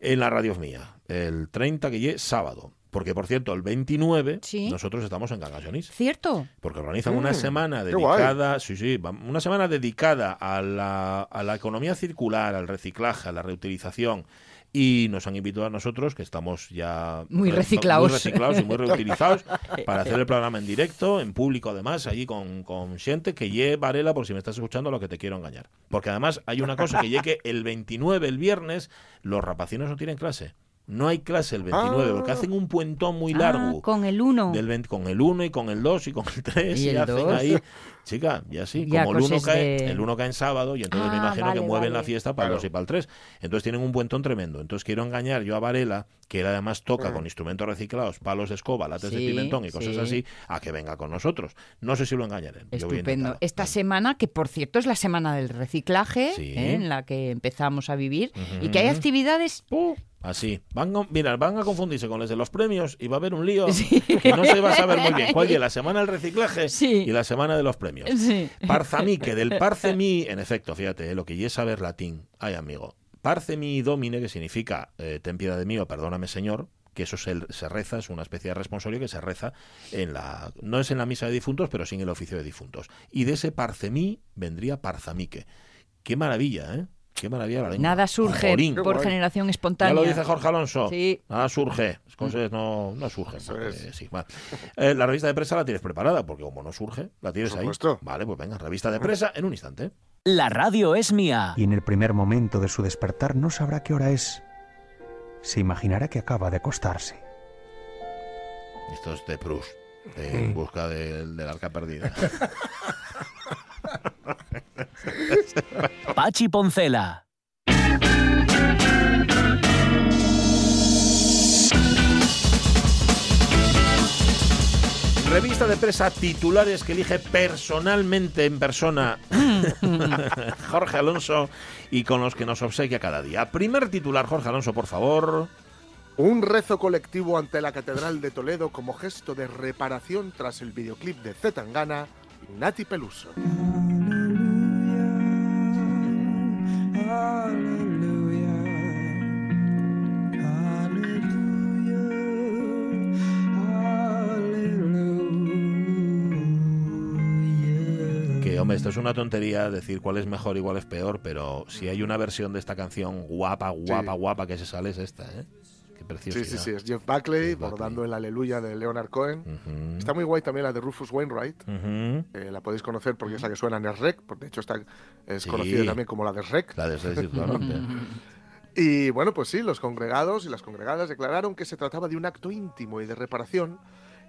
en la radio mía. El 30 que es sábado. Porque, por cierto, el 29 nosotros estamos en Gangasonís. ¿Cierto? Porque organizan una mm, semana dedicada, sí, sí, una semana dedicada a la, a la economía circular, al reciclaje, a la reutilización y nos han invitado a nosotros, que estamos ya muy reciclados, muy reciclados y muy reutilizados, para hacer el programa en directo, en público además, allí con, con gente que lleve Varela, por si me estás escuchando, lo que te quiero engañar. Porque además hay una cosa, que llegue el 29, el viernes, los rapacinos no tienen clase. No hay clase el 29, porque ah. hacen un puentón muy largo. Ah, con el 1. Del con el 1 y con el 2 y con el 3. Y, y hacen ahí Chica, y así, como el 1 cae, el uno cae en sábado, y entonces me ah, imagino que mueven la fiesta para el 2 y para el 3. Entonces tienen un puentón tremendo. Entonces quiero engañar yo a Varela, que él además toca mm. con instrumentos reciclados, palos de escoba, latas de pimentón y cosas así, a que venga con nosotros. No sé si lo engañaré. Estupendo. Esta semana, que por cierto es la semana del reciclaje, ¿eh? en la que empezamos a vivir, y que hay actividades Así. Van a, mira, van a confundirse con los de los premios y va a haber un lío que no se va a saber muy bien cuál es la semana del reciclaje y la semana de los premios. Parzamique, del parcemi, en efecto, fíjate, eh, lo que es saber latín. Ay, amigo. Parcemi domine, que significa eh, ten piedad de mí o perdóname, Señor, que eso se, se, reza, es una especie de responsorio que se reza en la, no es en la misa de difuntos, pero sí en el oficio de difuntos. Y de ese parcemí vendría parzamique. Qué maravilla, ¿eh? Qué maravilla Nada surge por generación espontánea. Ya lo dice Jorge Alonso. Sí. Nada surge. Cosas no, no surgen. Eh, la revista de prensa la tienes preparada, porque como no surge, la tienes ahí. Vale, pues venga, revista de prensa en un instante. La radio es mía. Y en el primer momento de su despertar no sabrá qué hora es. Se imaginará que acaba de acostarse. Esto es de Proust, en busca del arca perdida. Pachi Poncela. Revista de presa titulares que elige personalmente en persona Jorge Alonso y con los que nos obsequia cada día. Primer titular, Jorge Alonso, por favor. Un rezo colectivo ante la Catedral de Toledo como gesto de reparación tras el videoclip de Zetangana Nati Peluso. hombre, esto es una tontería decir cuál es mejor y cuál es peor, pero si hay una versión de esta canción guapa, guapa, guapa que se sale es esta, ¿eh? Qué. Sí, sí, sí, es Jeff Buckley bordando el Aleluya de Leonard Cohen. Está muy guay también la de Rufus Wainwright. Eh, la podéis conocer porque es la que suena en el Rec, de hecho está, es conocida también como la de Rec. La de Rec, Y bueno, pues sí, los congregados y las congregadas declararon que se trataba de un acto íntimo y de reparación.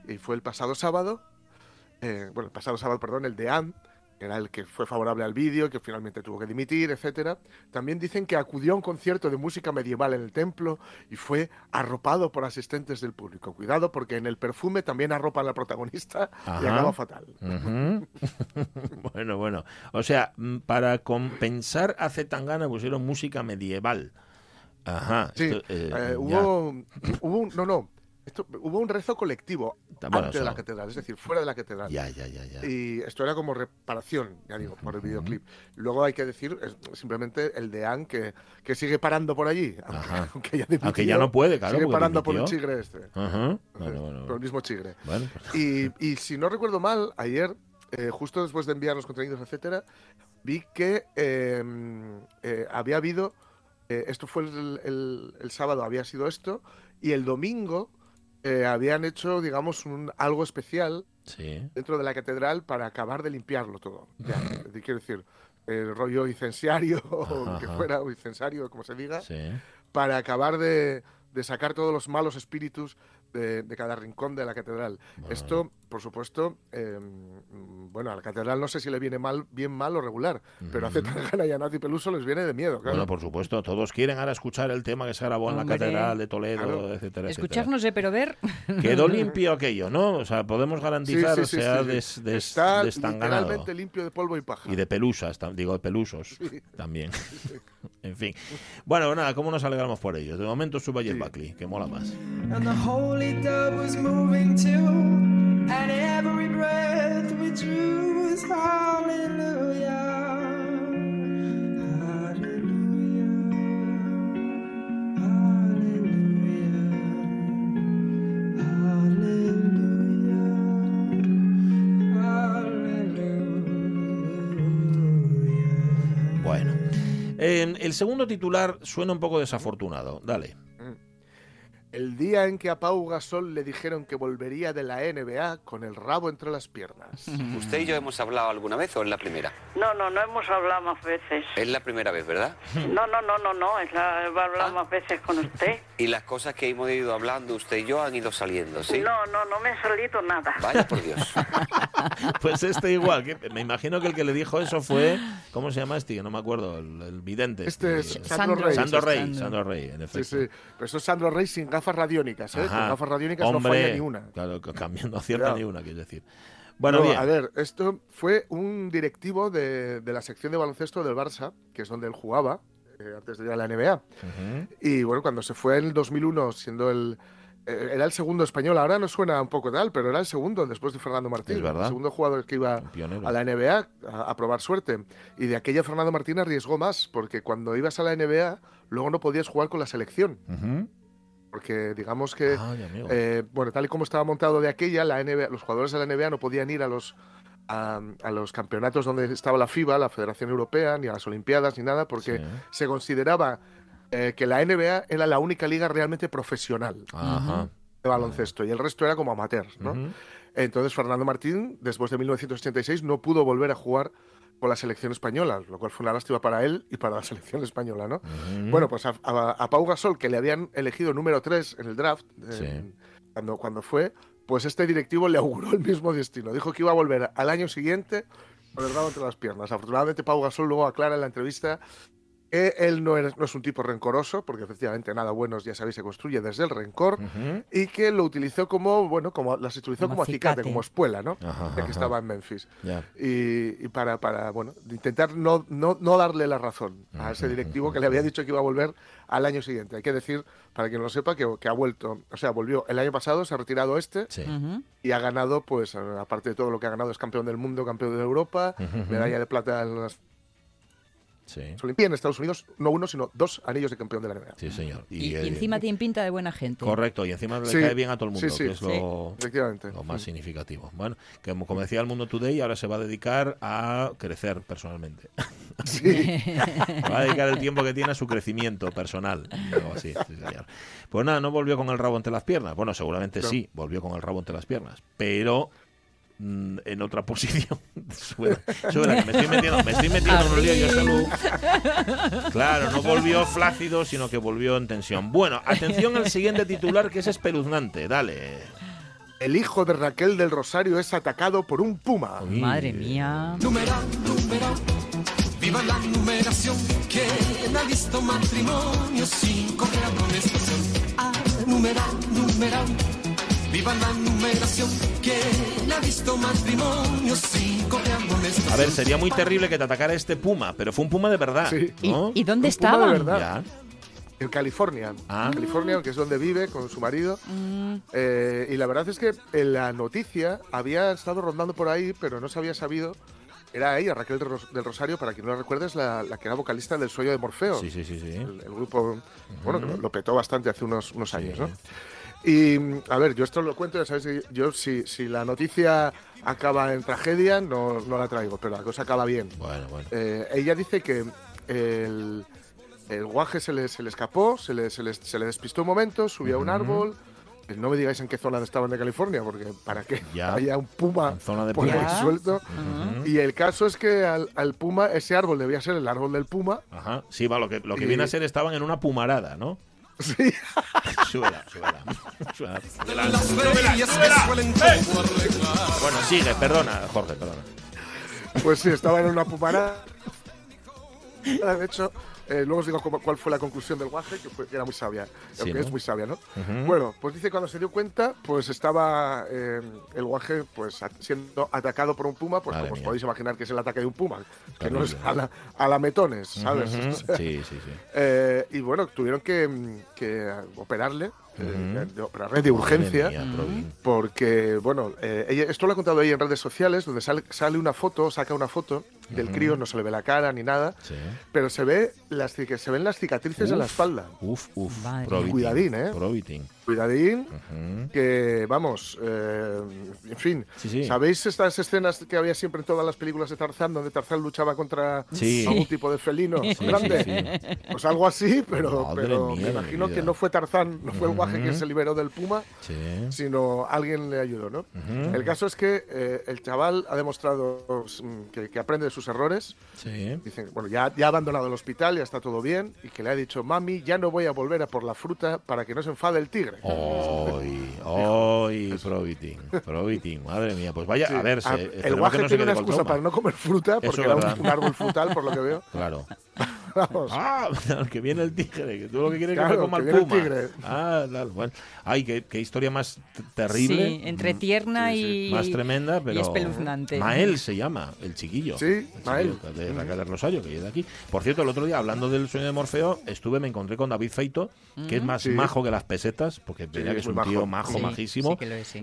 Y fue el pasado sábado, eh, bueno, el pasado sábado, perdón, el de Anne, era el que fue favorable al vídeo, que finalmente tuvo que dimitir, etcétera. También dicen que acudió a un concierto de música medieval en el templo y fue arropado por asistentes del público. Cuidado, porque en el perfume también arropa a la protagonista y acaba fatal. bueno, bueno. O sea, mm, para compensar a Zetangana pusieron música medieval. Ajá. Sí, eh, eh, hubo, hubo, no, no hubo un rezo colectivo antes de la catedral, es decir, fuera de la catedral. Ya, ya, ya, ya. Y esto era como reparación, ya digo, por el videoclip. Luego hay que decir simplemente el de Anne que, que sigue parando por allí, aunque, ya, aunque, ya, no puede, claro. Sigue parando por el chigre este. Ajá. Bueno, Por el mismo chigre. Pues y, y, si no recuerdo mal, ayer, eh, justo después de enviar los contenidos, etcétera, vi que em, eh, había habido. Eh, esto fue el, el, el sábado, había sido esto, y el domingo eh, habían hecho, digamos, un, algo especial dentro de la catedral para acabar de limpiarlo todo. quiero decir, el rollo incensario, o que fuera, o incensario, como se diga, para acabar de, de sacar todos los malos espíritus de, cada rincón de la catedral. Esto, por supuesto, em, bueno, a la catedral no sé si le viene mal, bien mal o regular, pero a Zetangana y a Nati Peluso les viene de miedo. Claro. Bueno, por supuesto, todos quieren ahora escuchar el tema que se grabó en la catedral de Toledo, etcétera, Escuchar no sé, pero ver. Quedó limpio aquello, ¿no? O sea, podemos garantizar que sea des, Está literalmente limpio de polvo y paja. Y de pelusas, digo, de pelusos también. en fin. Bueno, nada, ¿cómo nos alegramos por ellos? De momento suba el Buckley, que mola más. holy dove was moving too, and every breath we drew was hallelujah. Bueno, eh, el segundo titular suena un poco desafortunado. Dale. El día en que a Pau Gasol le dijeron que volvería de la NBA con el rabo entre las piernas. ¿Usted y yo hemos hablado alguna vez o es la primera? No, no, no hemos hablado más veces. Es la primera vez, ¿verdad? No, no, no, no, no, es la, he hablado ah. más veces con usted. Y las cosas que hemos ido hablando usted y yo han ido saliendo, ¿sí? No, no, no me ha salido nada. Vaya por Dios. pues este igual, que me imagino que el que le dijo eso fue, ¿cómo se llama este? No me acuerdo, el, vidente. Este es Sandro, Rey. Sandro Rey, Sandro Rey, en efecto. Sí, sí, pero eso es Sandro Rey sin gafas radiónicas, ¿eh? Con gafas radiónicas no falla ni una. Claro, cambiando acierta ni una, quiero decir. Bueno, A ver, esto fue un directivo de, de, la sección de baloncesto del Barça, que es donde él jugaba, eh, antes de ir a la NBA. Y bueno, cuando se fue en el 2001, siendo el, eh, era el segundo español, ahora no suena un poco tal, pero era el segundo después de Fernando Martín. El segundo jugador que iba a la NBA a, probar suerte. Y de aquella Fernando Martín arriesgó más, porque cuando ibas a la NBA, luego no podías jugar con la selección. Porque digamos que, ah, eh, bueno, tal y como estaba montado de aquella, la NBA, los jugadores de la NBA no podían ir a los, a, los campeonatos donde estaba la FIBA, la Federación Europea, ni a las Olimpiadas, ni nada, porque se consideraba eh, que la NBA era la única liga realmente profesional de baloncesto y el resto era como amateur, ¿no? Entonces Fernando Martín, después de 1986, no pudo volver a jugar con la selección española, lo cual fue una lástima para él y para la selección española, ¿no? Bueno, pues a, Pau Gasol, que le habían elegido número 3 en el draft, eh, cuando, cuando fue, pues este directivo le auguró el mismo destino. Dijo que iba a volver al año siguiente con el rabo entre las piernas. Afortunadamente Pau Gasol luego aclara en la entrevista él no, no, es un tipo rencoroso, porque efectivamente nada bueno, ya sabéis, se construye desde el rencor, y que lo utilizó como, bueno, como las utilizó como, acicate, como espuela, ¿no? de que estaba en Memphis. Y, para, para, bueno, intentar no, no, no darle la razón a ese directivo que le había dicho que iba a volver al año siguiente. Hay que decir, para quien no lo sepa, que, que ha vuelto, o sea, volvió el año pasado, se ha retirado este y ha ganado, pues, aparte de todo lo que ha ganado, es campeón del mundo, campeón de Europa, medalla de plata en las Sí. en Estados Unidos, no uno, sino dos anillos de campeón de la NBA. Sí, señor. Y, encima tiene pinta de buena gente. Correcto, y encima le cae bien a todo el mundo, que es lo, lo más significativo. Bueno, que como decía el Mundo Today, ahora se va a dedicar a crecer personalmente. Sí. va a dedicar el tiempo que tiene a su crecimiento personal. así, Pues nada, no volvió con el rabo entre las piernas. Bueno, seguramente sí, volvió con el rabo entre las piernas. Pero Mm, en otra posición. me estoy metiendo, me estoy metiendo en un lío yo salud. Claro, no volvió flácido, sino que volvió en tensión. Bueno, atención al siguiente titular que es espeluznante. Dale. El hijo de Raquel del Rosario es atacado por un puma. Madre mía. Viva la numeración, que ha visto matrimonio sin correr Ah, numeral, numeral Viva la numeración, ha visto matrimonio A ver, sería muy terrible que te atacara este puma, pero fue un puma de verdad. ¿Y, dónde estaba? En California. Ah. California, que es donde vive con su marido. Mm. Eh, y la verdad es que en la noticia había estado rondando por ahí, pero no se había sabido. Era ella, Raquel del Rosario, para quien no la recuerde, es la, que era vocalista del Sueño de Morfeo. Sí, sí, sí. sí. El, grupo, bueno, lo petó bastante hace unos, unos años, ¿no? Y a ver, yo esto lo cuento, ya sabéis, yo si, si la noticia acaba en tragedia, no, no, la traigo, pero la cosa acaba bien. Bueno, bueno. Eh, ella dice que el, el guaje se le, se le escapó, se le, se, le, se le despistó un momento, subió a un árbol. No me digáis en qué zona estaban de California, porque para qué ya. haya un puma zona de por ahí suelto. Y el caso es que al, al, puma, ese árbol debía ser el árbol del puma. Ajá. Sí, va, lo que, lo que viene a ser estaban en una pumarada, ¿no? Sí. Súbela, súbela. Bueno, sigue, perdona, Jorge, perdona. Pues sí, estaba en una puparada. De hecho, eh, luego os digo cuál fue la conclusión del guaje, que, fue, era muy sabia, que es muy sabia, ¿no? Bueno, pues dice cuando se dio cuenta, pues estaba eh, el guaje pues siendo atacado por un puma, pues como os podéis imaginar que es el ataque de un puma, que no es a la, metones, ¿sabes? sí, sí, sí. Eh, y bueno, tuvieron que, que operarle eh, de, red de urgencia, porque, bueno, eh, esto lo ha contado ella en redes sociales, donde sale, sale una foto, saca una foto del crío, no se le ve la cara ni nada, pero se, ve las, se ven las cicatrices en la espalda. Uf, uf, cuidadín, ¿eh? Cuidadín, que vamos, eh, en fin, ¿sabéis estas escenas que había siempre en todas las películas de Tarzán, donde Tarzán luchaba contra algún tipo de felino grande? Pues algo así, pero, pero me imagino que no fue Tarzán, no fue el guaje que se liberó del puma, sino alguien le ayudó, ¿no? El caso es que eh, el chaval ha demostrado mm, que, aprende de sus errores. Dicen, bueno, ya, ya ha abandonado el hospital, ya está todo bien, y que le ha dicho, mami, ya no voy a volver a por la fruta para que no se enfade el tigre. ¡Ay! ¡Ay! Probiting, Probiting, madre mía. Pues vaya, a ver. el guaje no tiene una excusa para no comer fruta, porque era un, árbol frutal, por lo que veo. Claro. Vamos. Ah, que viene el tigre, que tú lo que quieres es que coma el puma. tigre. Ah, bueno. Ay, qué, qué, historia más terrible. Sí, entre tierna y. Más tremenda, pero. Y espeluznante. Mael se llama, el chiquillo. Sí, Mael. de Raquel de Rosario, que es de aquí. Por cierto, el otro día, hablando del sueño de Morfeo, estuve, me encontré con David Feito, que es más majo que las pesetas, porque tenía que es un tío majo, majísimo.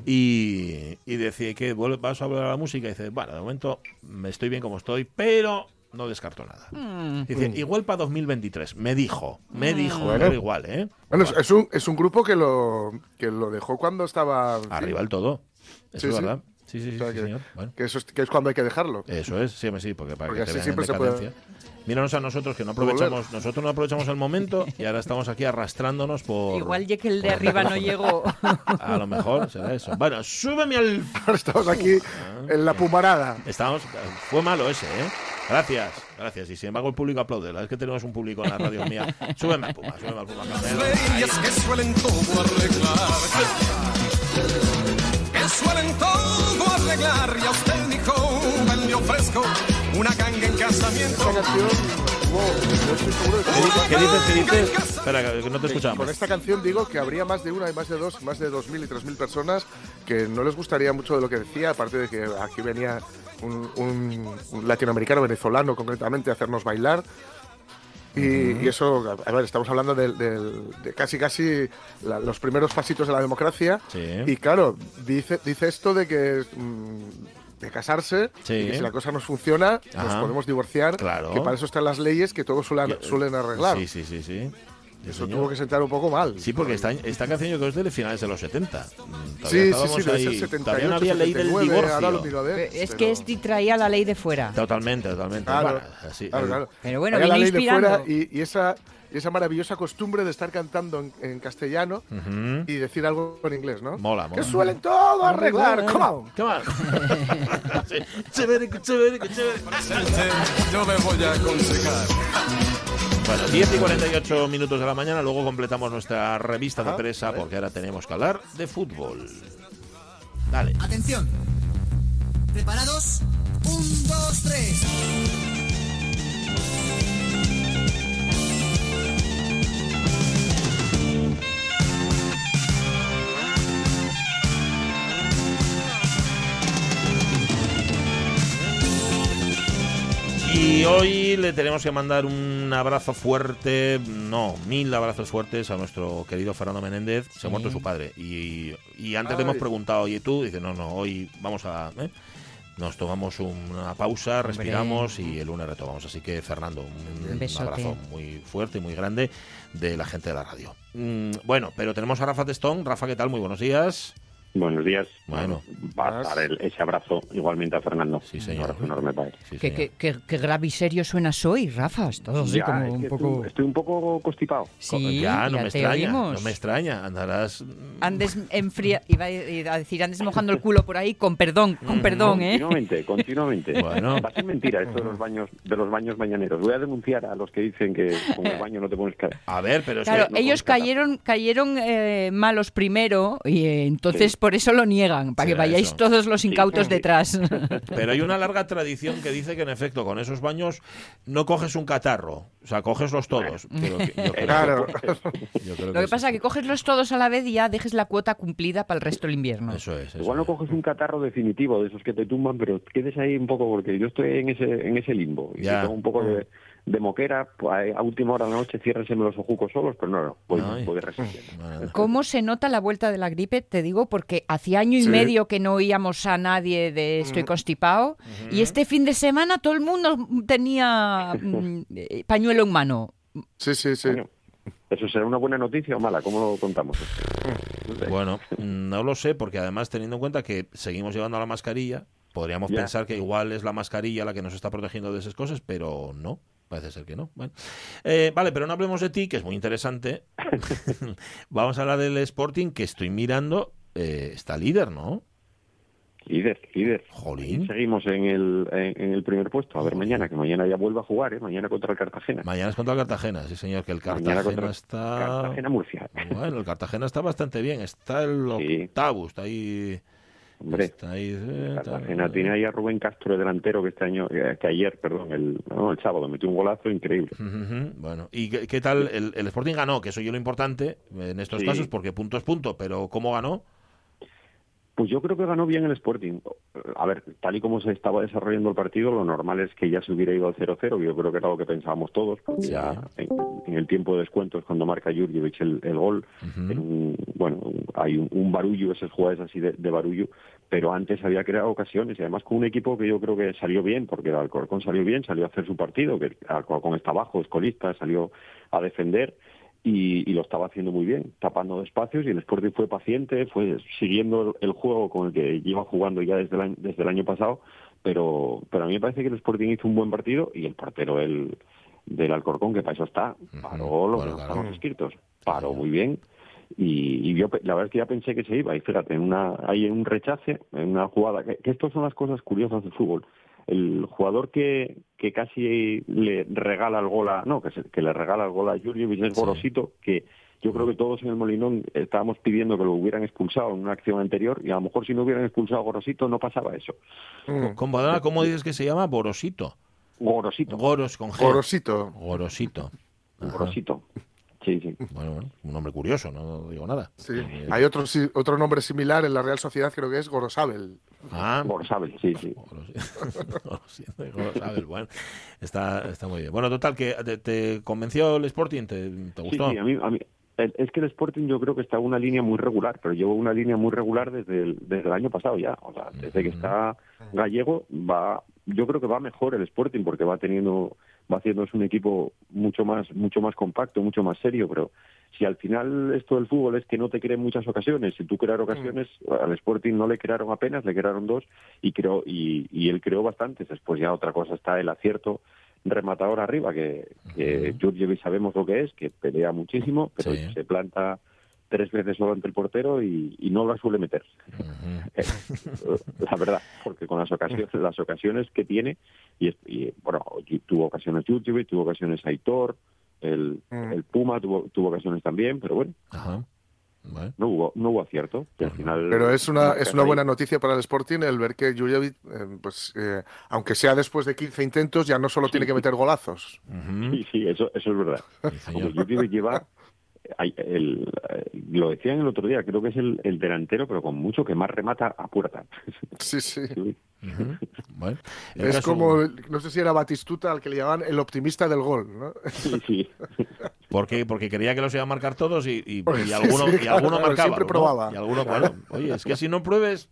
y, y decía que vas a hablar a la música y dice, bueno, de momento me estoy bien como estoy, pero no descarto nada. Mm. Dice, igual para 2023. Me dijo, me mm. dijo, bueno, igual, ¿eh? Bueno, es un, es un grupo que lo, que lo dejó cuando estaba... Arriba el todo. Eso es verdad. Sí, sí, sí, que, señor. Que, eso es, que es cuando hay que dejarlo. Eso es, sí, sí, porque para que así siempre se puede... Míranos a nosotros que no aprovechamos, nosotros no aprovechamos el momento y ahora estamos aquí arrastrándonos por. Igual ya que el de arriba no llegó. A lo mejor será eso. Bueno, súbeme al. estamos aquí en la pumarada. Estamos. Fue malo ese, ¿eh? Gracias, gracias. Y sin embargo el público aplaude. La verdad es que tenemos un público en la radio mía. Súbeme al Puma, súbeme al Puma. que suelen todo arreglar. Que suelen todo arreglar. Y a usted, dijo, le ofrezco una ganga en casamiento. ¿Qué, dices? ¿Qué dices? Espera, que no te escuchamos. Con esta canción digo que habría más de una y más de dos, más de dos mil y tres mil personas que no les gustaría mucho de lo que decía, aparte de que aquí venía un, un- un latinoamericano, venezolano concretamente, a hacernos bailar. Y, y eso, a ver, estamos hablando del- de, casi casi la- los primeros pasitos de la democracia. Sí. Y claro, dice, dice esto de que mm, de casarse, Sí. y que si la cosa nos funciona, nos podemos divorciar, Claro. que para eso están las leyes que todos suelen, suelen arreglar. Sí, sí, sí, sí. Sí, Eso señor. tuvo que sentar un poco mal. Sí, porque esta, esta canción yo creo que es de finales de los 70. Mm, todavía Sí, sí, sí. 78, Todavía no había ley del 79, divorcio. ahora lo miro a ver, Es pero- que este traía la ley de fuera. Totalmente, totalmente. Claro, Bueno, así, claro, claro. Pero bueno, Había la viene ley de inspirando. fuera y, y esa, y esa maravillosa costumbre de estar cantando en, en castellano Ujú. y decir algo en inglés, ¿no? Mola, mola. Que suelen todo arreglar, come on. Come on. Sí. Chévere, chévere, chévere. Yo me voy a aconsejar. Bueno, 10 y 48 minutos de la mañana, luego completamos nuestra revista de Ajá, vale. porque ahora tenemos que hablar de fútbol. Dale. Atención. ¿Preparados? Un, dos, tres. Hoy le tenemos que mandar un abrazo fuerte, no, mil abrazos fuertes a nuestro querido Fernando Menéndez. Se ha muerto su padre. Y, y antes le hemos preguntado, oye tú, dice, no, no, hoy vamos a... ¿eh? Nos tomamos una pausa, respiramos y el lunes retomamos. Así que, Fernando, un, abrazo muy fuerte y muy grande de la gente de la radio. Mm, bueno, pero tenemos a Rafa Testón. Rafa, ¿qué tal? Muy buenos días. Buenos días. Bueno. va a dar el- ese abrazo igualmente a Fernando. Sí, Un señor. abrazo enorme para él. Sí, Qué, señor. qué, qué- qué grave y serio suenas hoy, Rafa. Estás así Ya, como es un que poco... estoy, estoy un poco constipado. Sí, ya, no ya me te extraña, oímos. no me extraña. Andarás... Andes enfría, iba a ir a decir, andes mojando el culo por ahí, con perdón, con perdón, ¿eh? Continuamente, continuamente. Bueno. Va a ser mentira esto de los baños, de los baños mañaneros. Voy a denunciar a los que dicen que con el baño no te pones caer. A ver, pero es Claro, que... no ellos cayeron, cayeron eh, malos primero y eh, entonces por eso lo niegan, para que vayáis eso. todos los incautos sí. detrás. Pero hay una larga tradición que dice que en efecto con esos baños no coges un catarro, o sea, cogeslos todos. Pero que- yo creo Claro. que- yo creo Lo que pasa es que cogeslos todos a la vez y ya dejes la cuota cumplida para el resto del invierno. Eso es. eso Igual no es. coges un catarro definitivo de esos que te tumban, pero quedes ahí un poco porque yo estoy en ese en ese limbo. Y Ya. si tengo un poco de, de moquera, pues, a última hora de la noche ciérrenseme los ojucos solos, pero no, no, voy, voy resistiendo. Bueno, ¿Cómo se nota la vuelta de la gripe? Te digo, porque hacía año y Sí. medio que no oíamos a nadie de estoy constipado y este fin de semana todo el mundo tenía mm, eh, pañuelo en mano. Sí, sí, sí. Bueno, ¿Eso será una buena noticia o mala? ¿Cómo lo contamos? Bueno, mm, no lo sé, porque además teniendo en cuenta que seguimos llevando la mascarilla, podríamos Ya. pensar que igual es la mascarilla la que nos está protegiendo de esas cosas, pero no. Parece ser que no. Bueno. Eh, vale, pero no hablemos de ti, que es muy interesante. Vamos a hablar del Sporting, que estoy mirando. eh, está líder, ¿no? Líder, líder. Jolín. Seguimos en el, en, en el primer puesto. A ver, mañana, que mañana ya vuelve a jugar, ¿eh? Mañana contra el Cartagena. Mañana es contra el Cartagena, sí señor, que el Cartagena contra está... Cartagena-Murcia. Bueno, el Cartagena está bastante bien, está el Sí. octavo, está ahí... Hombre, Está ahí eh, tiene ahí a Rubén Castro, el delantero, que este año, eh, que ayer, perdón, el, no, el sábado metió un golazo increíble. Bueno, ¿y qué, qué tal? El, el Sporting ganó, que eso yo lo importante en estos Sí. casos, porque punto es punto, pero ¿cómo ganó? Pues yo creo que ganó bien el Sporting. A ver, tal y como se estaba desarrollando el partido, lo normal es que ya se hubiera ido al 0-0. Yo creo que era lo que pensábamos todos, porque Sí. ya en, en el tiempo de descuentos, cuando marca Jurjevic el, el gol, en un- bueno, hay un, un barullo, esas jugadas así de, de barullo, pero antes había creado ocasiones y además con un equipo que yo creo que salió bien, porque el Alcorcón salió bien, salió a hacer su partido, que el Alcorcón está abajo, es colista, salió a defender y, y lo estaba haciendo muy bien, tapando espacios y el Sporting fue paciente, fue siguiendo el, juego con el que lleva jugando ya desde el año, desde el año pasado, pero, pero a mí me parece que el Sporting hizo un buen partido y el portero el, del Alcorcón, que para eso está, paró lo que Claro, no claro. estaban escritos, paró muy bien y, y yo la verdad es que ya pensé que se iba y fíjate en una hay un rechace en una jugada que, que estas son las cosas curiosas del fútbol el jugador que, que casi le regala el gol a no que, se- que le regala el gol a Jurjevic es Sí. Gorosito que yo creo que todos en el Molinón estábamos pidiendo que lo hubieran expulsado en una acción anterior y a lo mejor si no hubieran expulsado a Gorosito no pasaba eso Mm. Con Badana, ¿cómo dices que se llama? Borosito. Gorosito. Goros con G. Gorosito. Gorosito. Gorosito. Sí, sí. Bueno, bueno, un nombre curioso, no digo nada. Sí. Hay otro, sí, otro nombre similar en la Real Sociedad, creo que es Gorosabel. Ah, Gorosabel, sí, sí. Gorosabel, bueno, está, está muy bien. Bueno, total, que te, te convenció el Sporting, ¿te, gustó? sí, a mí, a mí- el- es que el Sporting yo creo que está en una línea muy regular, pero lleva una línea muy regular desde el, desde el año pasado ya. O sea, desde que está Gallego, va, yo creo que va mejor el Sporting porque va teniendo, va haciéndose un equipo mucho más, mucho más compacto, mucho más serio, pero si al final esto del fútbol es que no te creen muchas ocasiones, si tú crear ocasiones, al Sporting no le crearon apenas, le crearon dos y creó, y, y él creó bastantes. Después ya otra cosa está el acierto rematador arriba, que, que Jurjevic sabemos lo que es, que pelea muchísimo, pero Sí. se planta tres veces solo ante el portero y, y no la suele meter. Eh, la verdad, porque con las ocasiones, las ocasiones que tiene, y, bueno, tuvo ocasiones Jurjevic, tuvo ocasiones Aitor, el, Mm. el Puma tuvo, tuvo ocasiones también, pero bueno, Ajá. No hubo, no hubo acierto. Y al final, Pero es una, es una buena noticia para el Sporting el ver que Jurjevic, eh, pues, eh, aunque sea después de 15 intentos, ya no solo tiene que meter golazos. Sí, sí, eso, eso es verdad. Sí, lleva, hay- el, eh, lo decían el otro día, creo que es el, el delantero, pero con mucho que más remata a puerta. Sí, sí. Bueno, Es como, no sé si era Batistuta al que le llamaban el optimista del gol, ¿no? Sí, sí. ¿Por qué? Porque creía que los iba a marcar todos y, y, Pues y alguno, sí, y claro, alguno claro, marcaba. siempre ¿no? probaba. Y alguno, bueno, oye, es que si no pruebes.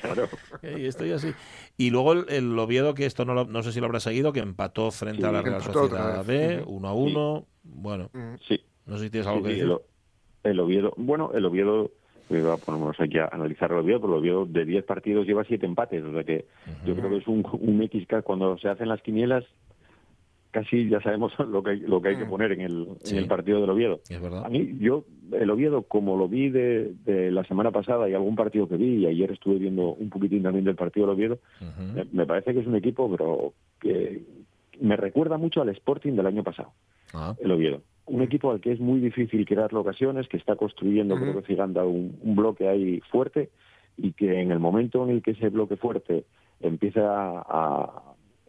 Claro. y estoy así. Y luego el, el Oviedo, que esto no, lo- no sé si lo habrá seguido, que empató frente Sí, a la Real Sociedad. B, uno a uno. Bueno, Sí. No sé si tienes algo Sí, que decir. el, el Oviedo, bueno, el Oviedo, eh, ponemos aquí a analizar el Oviedo, pero el Oviedo de 10 partidos lleva 7 empates, o sea que yo creo que es un, un XK cuando se hacen las quinielas, casi ya sabemos lo que hay, lo que, hay que poner en el, Sí. en el partido del Oviedo. Es verdad. A mí, yo, el Oviedo, como lo vi de, de la semana pasada y algún partido que vi, y ayer estuve viendo un poquitín también del partido del Oviedo, me parece que es un equipo, pero que me recuerda mucho al Sporting del año pasado Ah, el Oviedo. Un equipo al que es muy difícil crearle ocasiones, que está construyendo, creo que Giganda, un, un bloque ahí fuerte y que en el momento en el que ese bloque fuerte empieza a,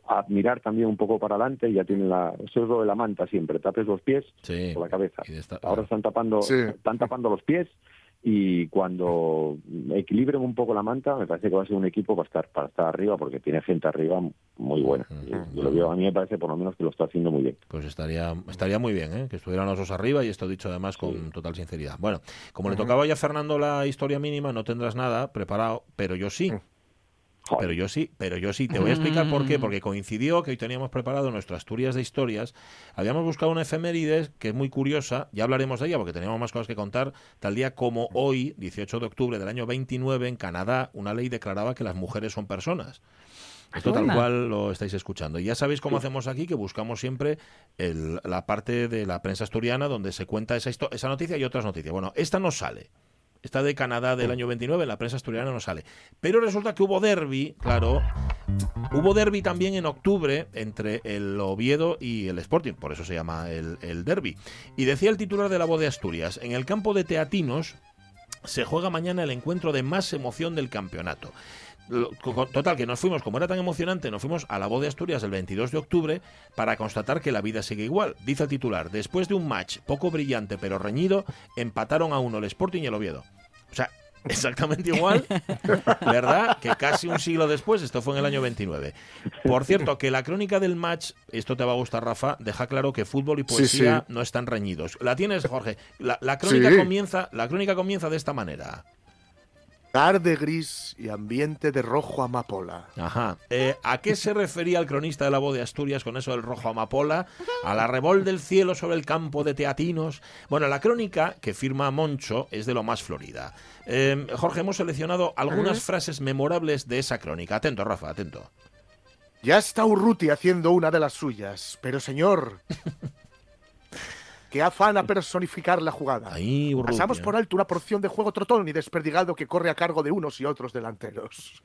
a mirar también un poco para adelante, ya tiene la, eso es lo de la manta siempre, tapes los pies sí. o la cabeza. Esta- Ahora están tapando, Sí. están tapando los pies y cuando equilibren un poco la manta, me parece que va a ser un equipo para estar, para estar arriba, porque tiene gente arriba muy buena. Yo lo veo, a mí me parece por lo menos que lo está haciendo muy bien. Pues estaría, estaría muy bien, ¿eh? que estuvieran los dos arriba y esto dicho además con total sinceridad. Bueno, como le tocaba ya a Fernando la historia mínima, no tendrás nada preparado, pero yo sí. Joder. Pero yo sí, pero yo sí. Te voy a explicar por qué. Porque coincidió que hoy teníamos preparado nuestro Asturias de historias. Habíamos buscado una efemérides que es muy curiosa. Ya hablaremos de ella porque teníamos más cosas que contar. Tal día como hoy, 18 de octubre del año 29, en Canadá, una ley declaraba que las mujeres son personas. Esto tal cual lo estáis escuchando. Y ya sabéis cómo hacemos aquí, que buscamos siempre el- la parte de la prensa asturiana donde se cuenta esa, esa noticia y otras noticias. Bueno, esta no sale. Esta de Canadá del año 29, en la prensa asturiana no sale. Pero resulta que hubo derby, claro. Hubo derby también en octubre entre el Oviedo y el Sporting, por eso se llama el, el derby. Y decía el titular de la voz de Asturias, en el campo de Teatinos se juega mañana el encuentro de más emoción del campeonato. Total, que nos fuimos, como era tan emocionante, nos fuimos a la voz de Asturias el 22 de octubre para constatar que la vida sigue igual. Dice el titular, después de un match poco brillante pero reñido, empataron a uno el Sporting y el Oviedo. O sea, exactamente igual, ¿verdad? Que casi un siglo después, esto fue en el año 29. Por cierto, que la crónica del match, esto te va a gustar, Rafa, deja claro que fútbol y Sí, poesía sí. no están reñidos. ¿La tienes, Jorge? La, la crónica Sí. comienza, la crónica comienza de esta manera. Tarde gris y ambiente de rojo amapola. Ajá. Eh, ¿A qué se refería el cronista de la voz de Asturias con eso del rojo amapola? ¿A la revol del cielo sobre el campo de Teatinos? Bueno, la crónica que firma Moncho es de lo más florida. Eh, Jorge, hemos seleccionado algunas frases memorables de esa crónica. Atento, Rafa, atento. Ya está Urruti haciendo una de las suyas, pero señor, que afana personificar la jugada. Ahí. Pasamos por alto una porción de juego trotón y desperdigado que corre a cargo de unos y otros delanteros.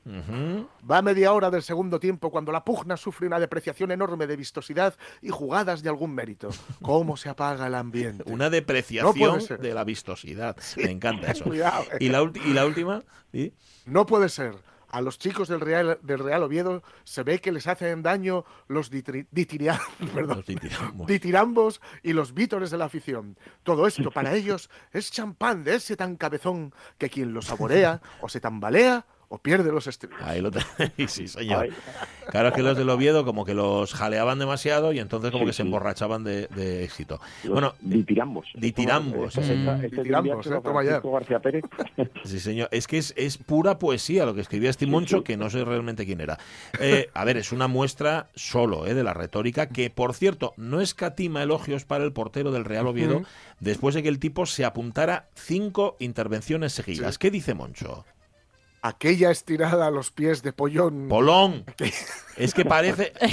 Va media hora del segundo tiempo cuando la pugna sufre una depreciación enorme de vistosidad y jugadas de algún mérito. ¿Cómo se apaga el ambiente? Una depreciación de la vistosidad. Me encanta eso. Cuidado, eh. ¿Y la, ulti- y la última? ¿Sí? No puede ser. A los chicos del Real, del Real Oviedo se ve que les hacen daño los, ditirambos y los vítores de la afición. Todo esto para ellos es champán de ese tan cabezón que quien lo saborea o se tambalea o pierde los estribos. Ahí lo tenéis, sí, señor. Claro, es que los del Oviedo como que los jaleaban demasiado y entonces como que se emborrachaban de, éxito. bueno, ditirambos. Ditirambos. Ditirambos, García Pérez. Sí, señor. Es que es, es, pura poesía lo que escribía este Moncho, que no sé realmente quién era. Eh, a ver, es una muestra solo eh, de la retórica, que por cierto, no escatima elogios para el portero del Real Oviedo, después de que el tipo se apuntara cinco intervenciones seguidas. ¿Qué dice Moncho? Aquella estirada a los pies de Pollón. Polón. Es que parece...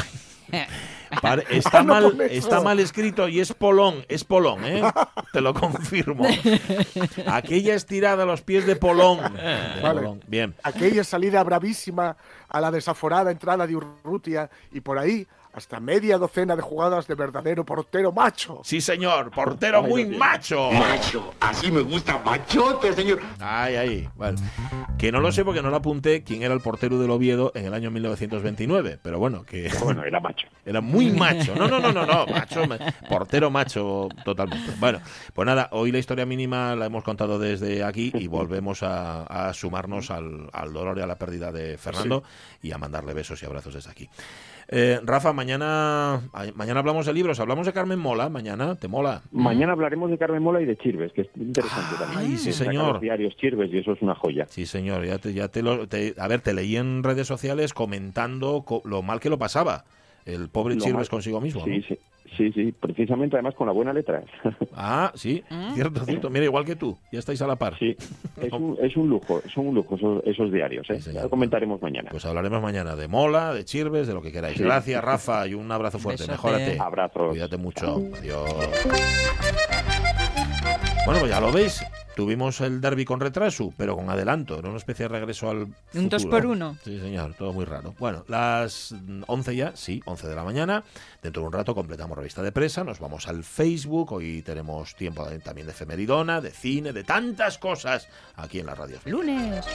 está, mal, está mal escrito y es Polón, es Polón, ¿eh? Te lo confirmo. Aquella estirada a los pies de Polón. Bien. Aquella salida bravísima a la desaforada entrada de Urrutia y por ahí hasta media docena de jugadas de verdadero portero macho. Sí, señor, portero muy macho. Macho, así me gusta, machote, señor. Ay, ay, bueno. Que no lo sé porque no lo apunté quién era el portero del Oviedo en el año 1929, pero bueno, que... Bueno, era macho. Era muy macho. No, no, no, no, no, macho, portero macho totalmente. Bueno, pues nada, hoy la historia mínima la hemos contado desde aquí y volvemos a, sumarnos al, dolor y a la pérdida de Fernando y a mandarle besos y abrazos desde aquí. Eh, Rafa, mañana, mañana hablamos de libros, hablamos de Carmen Mola, mañana, ¿te mola? Mañana hablaremos de Carmen Mola y de Chirves, que es interesante también. sí, señor. Los diarios Chirves y eso es una joya. Sí, señor, ya te, ya te lo, a ver, te leí en redes sociales comentando lo mal que lo pasaba el pobre Chirves consigo mismo. Sí, sí. Sí, sí, precisamente además con la buena letra. Ah, sí, ¿Mm? cierto, cierto. Mira, igual que tú, ya estáis a la par. Sí, es un, es un lujo, son un lujo esos, diarios. ¿eh? lo comentaremos mañana. Pues hablaremos mañana de Mola, de Chirves, de lo que queráis. Gracias, Rafa, y un abrazo fuerte. Mejórate. Abrazos. Cuídate mucho. Adiós. Bueno, pues ya lo veis. Tuvimos el derby con retraso, pero con adelanto. Era una especie de regreso al. Un 2 por 1 Sí, señor, todo muy raro. Bueno, las 11 ya, sí, 11 de la mañana. Dentro de un rato completamos revista de presa. Nos vamos al Facebook. Hoy tenemos tiempo también de efemeridona, de cine, de tantas cosas aquí en la radio. Lunes.